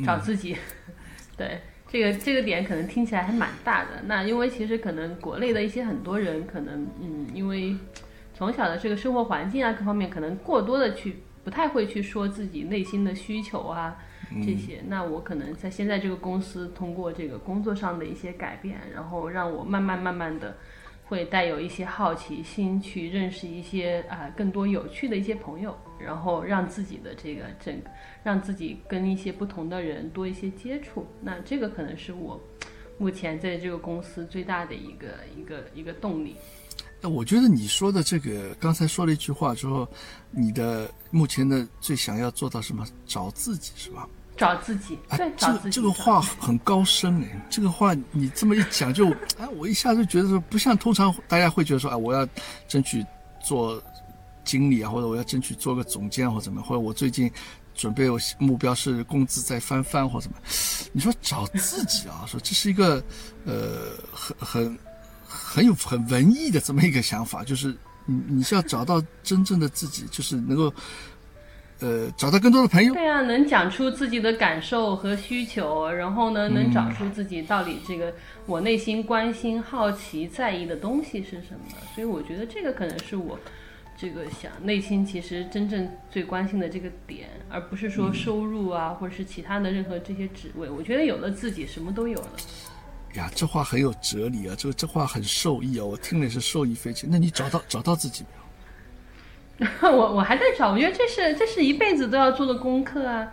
找自己，对这个这个点可能听起来还蛮大的。那因为其实可能国内的一些很多人可能嗯因为。从小的这个生活环境啊，各方面可能过多的去不太会去说自己内心的需求啊这些。那我可能在现在这个公司，通过这个工作上的一些改变，然后让我慢慢慢慢的会带有一些好奇心，去认识一些啊更多有趣的一些朋友，然后让自己的这个整，让自己跟一些不同的人多一些接触。那这个可能是我目前在这个公司最大的一个一个一个动力。那我觉得你说的这个，刚才说了一句话，说你的目前的最想要做到什么？找自己是吧？找自己，对，这个这个话很高深哎，这个话你这么一讲，就哎，我一下就觉得说，不像通常大家会觉得说，哎，我要争取做经理啊，或者我要争取做个总监或者怎么，或者我最近准备有目标是工资再翻番或者怎么，你说找自己啊，说这是一个呃很很。很有很文艺的这么一个想法，就是你你是要找到真正的自己，就是能够，呃，找到更多的朋友。对啊，能讲出自己的感受和需求，然后呢，能找出自己到底这个我内心关心、好奇、在意的东西是什么。所以我觉得这个可能是我这个想内心其实真正最关心的这个点，而不是说收入啊，或者是其他的任何这些职位。我觉得有了自己，什么都有了。呀，这话很有哲理啊！这个这话很受益啊，我听了也是受益匪浅。那你找到找到自己没有？我我还在找，我觉得这是这是一辈子都要做的功课啊。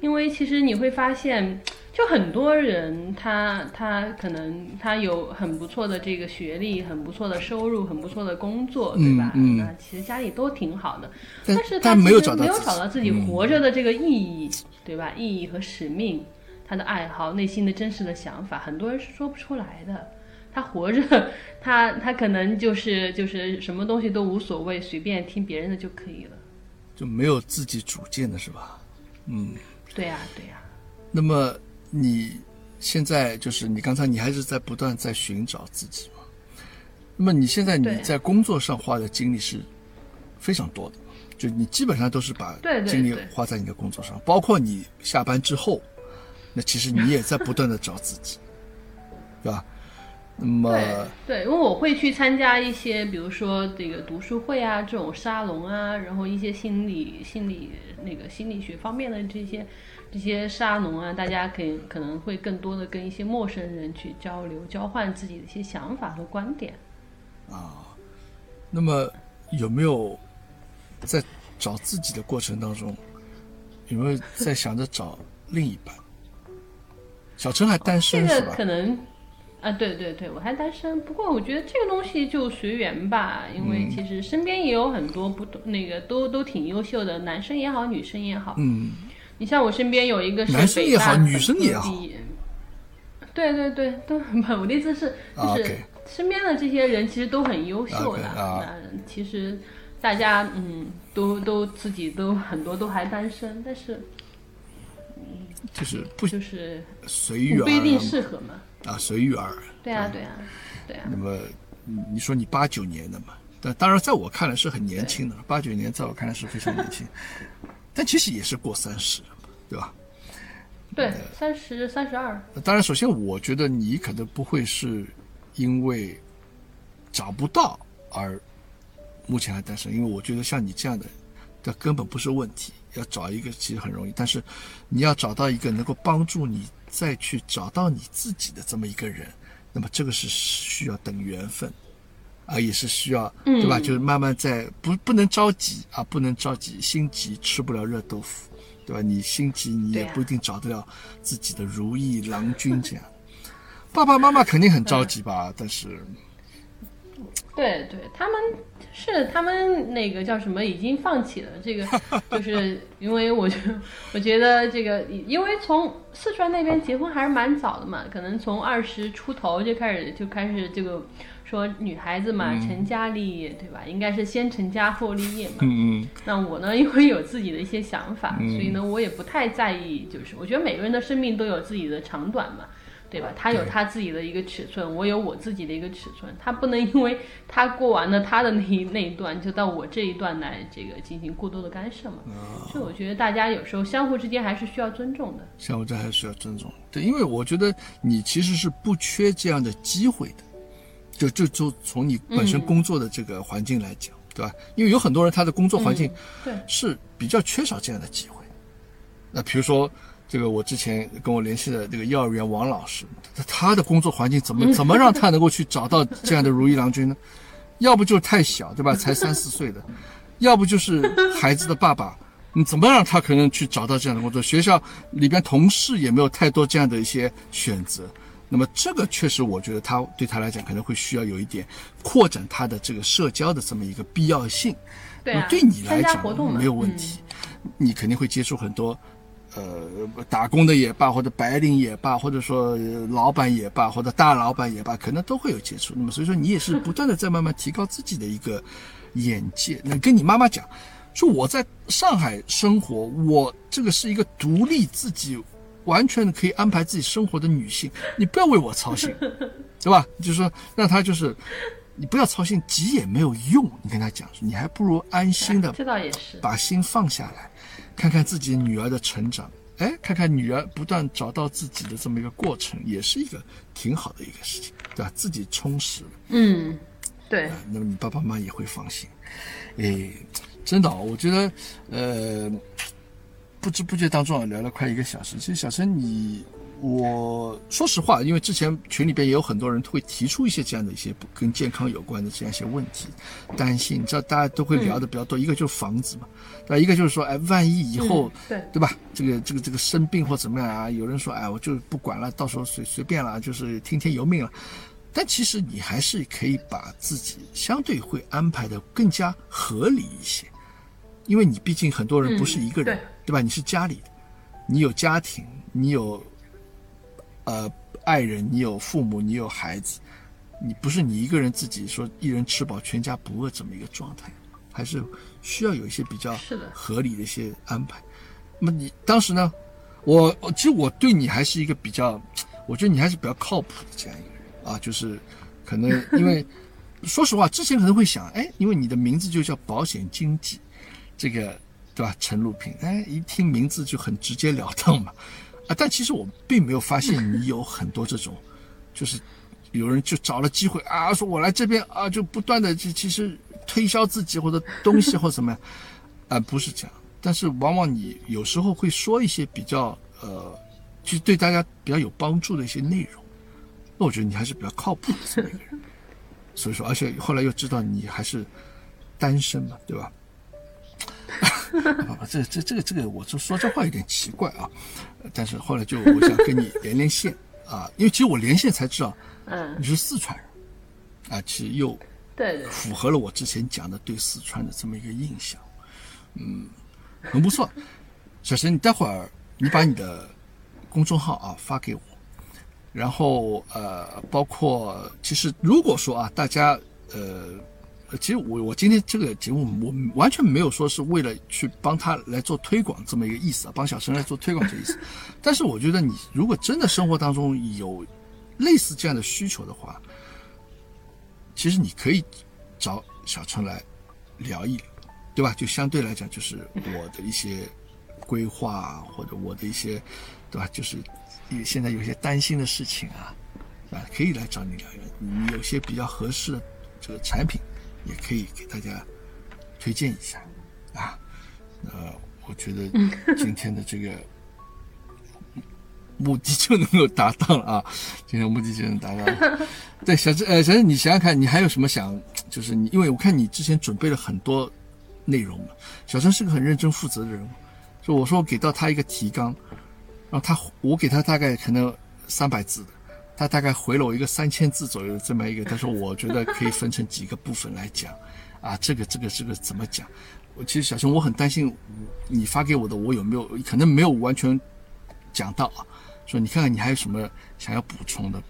因为其实你会发现，就很多人他他可能他有很不错的这个学历，很不错的收入，很不错的工作，对吧？那其实家里都挺好的，但是他没有找到自己活着的这个意义，对吧？意义和使命。他的爱好、内心的真实的想法，很多人是说不出来的。他活着，他他可能就是就是什么东西都无所谓，随便听别人的就可以了，就没有自己主见的是吧？嗯，对呀对呀。那么你现在就是你刚才你还是在不断在寻找自己嘛？那么你现在你在工作上花的精力是非常多的，就你基本上都是把精力花在你的工作上，包括你下班之后。那其实你也在不断的找自己，对吧？那么对，因为我会去参加一些，比如说这个读书会啊，这种沙龙啊，然后一些心理、心理那个心理学方面的这些这些沙龙啊，大家可以可能会更多的跟一些陌生人去交流，交换自己的一些想法和观点。啊，那么有没有在找自己的过程当中，有没有在想着找另一半？小陈还单身是吧？可能啊，对对对，我还单身。不过我觉得这个东西就随缘吧，因为其实身边也有很多不那个都都挺优秀的，男生也好，女生也好。嗯，你像我身边有一个是男生也好，女生也好。对对对，都 很我的意思是，就是身边的这些人其实都很优秀的。那其实大家嗯，都都自己都很多都还单身，但是。就是不就是随缘不一定适合嘛啊，随遇而对啊，对啊，对啊。那么你说你八九年的嘛，但当然，在我看来是很年轻的，八九年在我看来是非常年轻，但其实也是过三十，对吧？对，三十三十二。当然，首先我觉得你可能不会是因为找不到而目前还单身，因为我觉得像你这样的，这根本不是问题。要找一个其实很容易，但是你要找到一个能够帮助你再去找到你自己的这么一个人，那么这个是需要等缘分，啊，也是需要对吧？就是慢慢在不不能着急啊，不能着急，心急吃不了热豆腐，对吧？你心急你也不一定找得了自己的如意郎君这样。爸爸妈妈肯定很着急吧？但是，对对，他们。是他们那个叫什么已经放弃了这个，就是因为我觉我觉得这个，因为从四川那边结婚还是蛮早的嘛，可能从二十出头就开始就开始这个说女孩子嘛成家立业对吧？应该是先成家后立业嘛。嗯嗯。那我呢，因为有自己的一些想法，所以呢，我也不太在意，就是我觉得每个人的生命都有自己的长短嘛。对吧？他有他自己的一个尺寸，我有我自己的一个尺寸。他不能因为他过完了他的那一 那一段，就到我这一段来这个进行过多的干涉嘛。所以我觉得大家有时候相互之间还是需要尊重的。相互之间还是需要尊重。对，因为我觉得你其实是不缺这样的机会的，就就就从你本身工作的这个环境来讲，对吧？因为有很多人他的工作环境对是比较缺少这样的机会。那比如说。这个我之前跟我联系的这个幼儿园王老师，他的工作环境怎么 怎么让他能够去找到这样的如意郎君呢？要不就是太小，对吧？才 三四岁的，要不就是孩子的爸爸，你怎么让他可能去找到这样的工作？学校里边同事也没有太多这样的一些选择。那么这个确实，我觉得他对他来讲可能会需要有一点扩展他的这个社交的这么一个必要性。对啊，对你来讲没有问题，你肯定会接触很多。呃，打工的也罢，或者白领也罢，或者说老板也罢，或者大老板也罢，可能都会有接触。那么，所以说你也是不断的在慢慢提高自己的一个眼界。那跟你妈妈讲，说我在上海生活，我这个是一个独立自己，完全可以安排自己生活的女性，你不要为我操心，对吧？就是说让她就是你不要操心，急也没有用。你跟他讲，你还不如安心的，这倒也是，把心放下来。看看自己女儿的成长，哎，看看女儿不断找到自己的这么一个过程，也是一个挺好的一个事情，对吧？自己充实了，嗯，对，那么你爸爸妈妈也会放心。哎，真的，我觉得，呃，不知不觉当中啊，聊了快一个小时。其实小陈你。我说实话，因为之前群里边也有很多人会提出一些这样的一些跟健康有关的这样一些问题，担心，你知道大家都会聊的比较多。一个就是房子嘛，那？一个就是说，哎，万一以后，对对吧？这个这个这个生病或怎么样啊？有人说，哎，我就不管了，到时候随随便了，就是听天由命了。但其实你还是可以把自己相对会安排的更加合理一些，因为你毕竟很多人不是一个人，对吧？你是家里的，你有家庭，你有。呃，爱人，你有父母，你有孩子，你不是你一个人自己说一人吃饱全家不饿这么一个状态，还是需要有一些比较合理的一些安排。那么你当时呢？我其实我对你还是一个比较，我觉得你还是比较靠谱的这样一个人啊，就是可能因为说实话，之前可能会想，哎，因为你的名字就叫保险经纪，这个对吧？陈露平，哎，一听名字就很直截了当嘛。啊，但其实我并没有发现你有很多这种，就是有人就找了机会啊，说我来这边啊，就不断的其其实推销自己或者东西或什么呀，啊，不是这样。但是往往你有时候会说一些比较呃，其实对大家比较有帮助的一些内容，那我觉得你还是比较靠谱的这么一个人。所以说，而且后来又知道你还是单身嘛，对吧？这这这个这个，我就说这话有点奇怪啊，但是后来就我想跟你连连线啊，因为其实我连线才知道，嗯，你是四川人，啊，其实又对符合了我之前讲的对四川的这么一个印象，嗯，很不错。小陈，你待会儿你把你的公众号啊发给我，然后呃，包括其实如果说啊，大家呃。其实我我今天这个节目我完全没有说是为了去帮他来做推广这么一个意思啊，帮小陈来做推广这个意思。但是我觉得你如果真的生活当中有类似这样的需求的话，其实你可以找小陈来聊一聊，对吧？就相对来讲，就是我的一些规划或者我的一些，对吧？就是你现在有些担心的事情啊，啊，可以来找你聊聊。你有些比较合适的这个产品，也可以给大家推荐一下啊。呃，我觉得 今天的这个目的就能够达到了啊，今天目的就能达到了。对，小志，呃，小志，你想想看，你还有什么想？就是你，因为我看你之前准备了很多内容嘛。小陈是个很认真负责的人，就我说我给到他一个提纲，然后他我给他大概可能三百字的，他大概回了我一个三千字左右的这么一个，他说我觉得可以分成几个部分来讲，啊，这个这个这个怎么讲？我其实小熊我很担心你发给我的我有没有可能没有完全讲到啊，说你看看你还有什么想要补充的？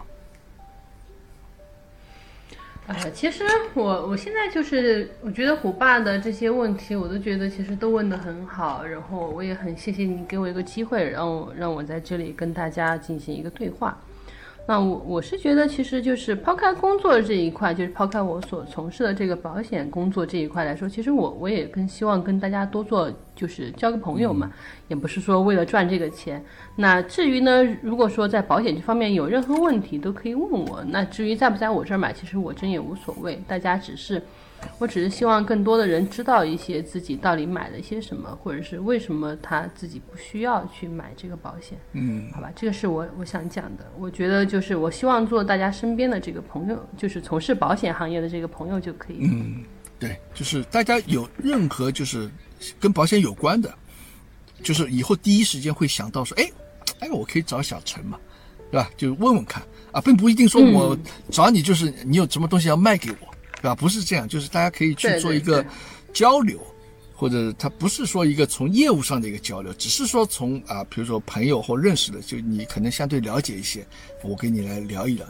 哎，其实我我现在就是，我觉得虎爸的这些问题，我都觉得其实都问得很好，然后我也很谢谢你给我一个机会，让我让我在这里跟大家进行一个对话。那我我是觉得，其实就是抛开工作这一块，就是抛开我所从事的这个保险工作这一块来说，其实我我也更希望跟大家多做，就是交个朋友嘛，也不是说为了赚这个钱。那至于呢，如果说在保险这方面有任何问题，都可以问我。那至于在不在我这儿买，其实我真也无所谓，大家只是。我只是希望更多的人知道一些自己到底买了些什么，或者是为什么他自己不需要去买这个保险。嗯，好吧，这个是我我想讲的。我觉得就是我希望做大家身边的这个朋友，就是从事保险行业的这个朋友就可以。嗯，对，就是大家有任何就是跟保险有关的，就是以后第一时间会想到说，哎，哎，我可以找小陈嘛，对吧？就问问看啊，并不一定说我找你就是你有什么东西要卖给我。对吧？不是这样，就是大家可以去做一个交流，或者他不是说一个从业务上的一个交流，只是说从啊，比如说朋友或认识的，就你可能相对了解一些，我跟你来聊一聊，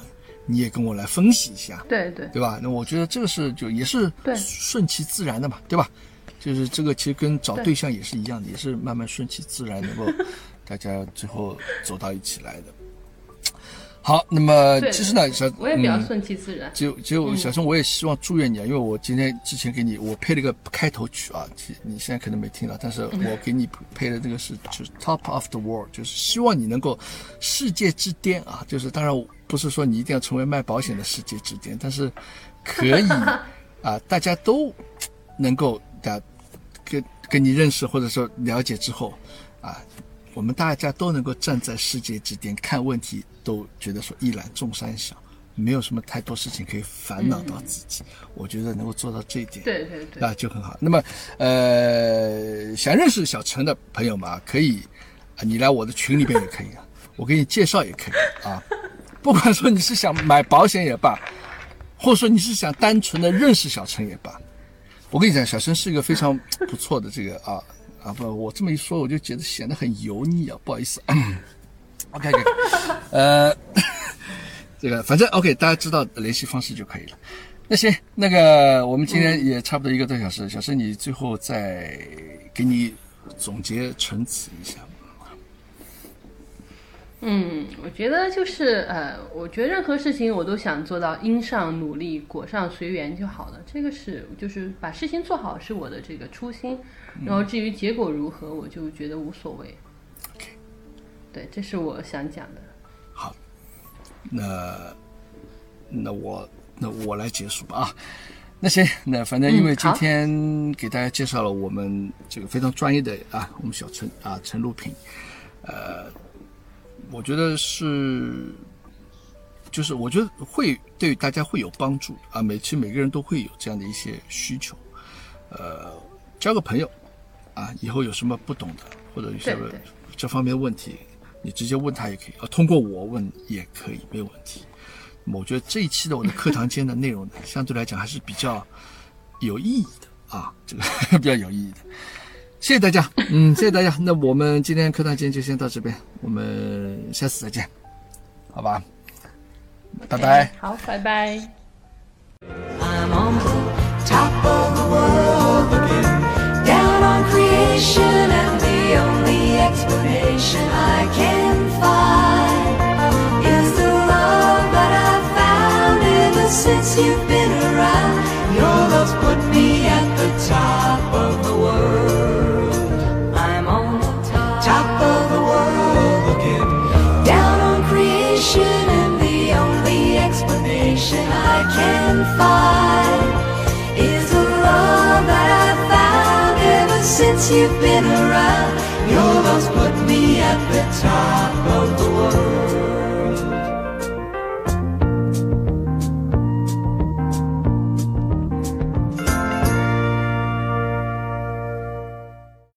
你也跟我来分析一下，对对，对吧？那我觉得这个是就也是顺其自然的嘛，对吧？就是这个其实跟找对象也是一样的，也是慢慢顺其自然，能够大家最后走到一起来的。好，那么其实呢，小我也比较顺其自然。就就小陈，我也希望祝愿你啊，因为我今天之前给你我配了个开头曲啊，你现在可能没听到，但是我给你配的这个是就是 Top of the World，就是希望你能够世界之巅啊，就是当然不是说你一定要成为卖保险的世界之巅，但是可以 啊，大家都能够的跟跟你认识或者说了解之后啊。我们大家都能够站在世界之巅看问题，都觉得说一览众山小，没有什么太多事情可以烦恼到自己。我觉得能够做到这一点，对对对，那就很好。那么，呃，想认识小陈的朋友们啊，可以，你来我的群里边也可以啊，我给你介绍也可以啊。不管说你是想买保险也罢，或者说你是想单纯的认识小陈也罢，我跟你讲，小陈是一个非常不错的这个啊。啊不，我这么一说，我就觉得显得很油腻啊，不好意思。OK，呃，这个反正 OK，大家知道联系方式就可以了。那行，那个我们今天也差不多一个多小时，小申你最后再给你总结陈词一下。嗯，我觉得就是呃，我觉得任何事情我都想做到因上努力，果上随缘就好了。这个是就是把事情做好是我的这个初心。然后至于结果如何，我就觉得无所谓。对，这是我想讲的。好，那那我那我来结束吧啊。那行，那反正因为今天给大家介绍了我们这个非常专业的啊，我们小陈啊陈露平，呃，我觉得是，就是我觉得会对大家会有帮助啊。每其实每个人都会有这样的一些需求，呃，交个朋友。啊，以后有什么不懂的或者有什么这方面问题，你直接问他也可以，啊，通过我问也可以，没有问题。我觉得这一期的我的课堂间的内容呢，相对来讲还是比较有意义的啊，这个 比较有意义的。谢谢大家，嗯，谢谢大家。那我们今天课堂间就先到这边，我们下次再见，好吧？拜拜。好，拜拜。and the only explanation I can find is the love that I've found ever since you've been around. Your love's put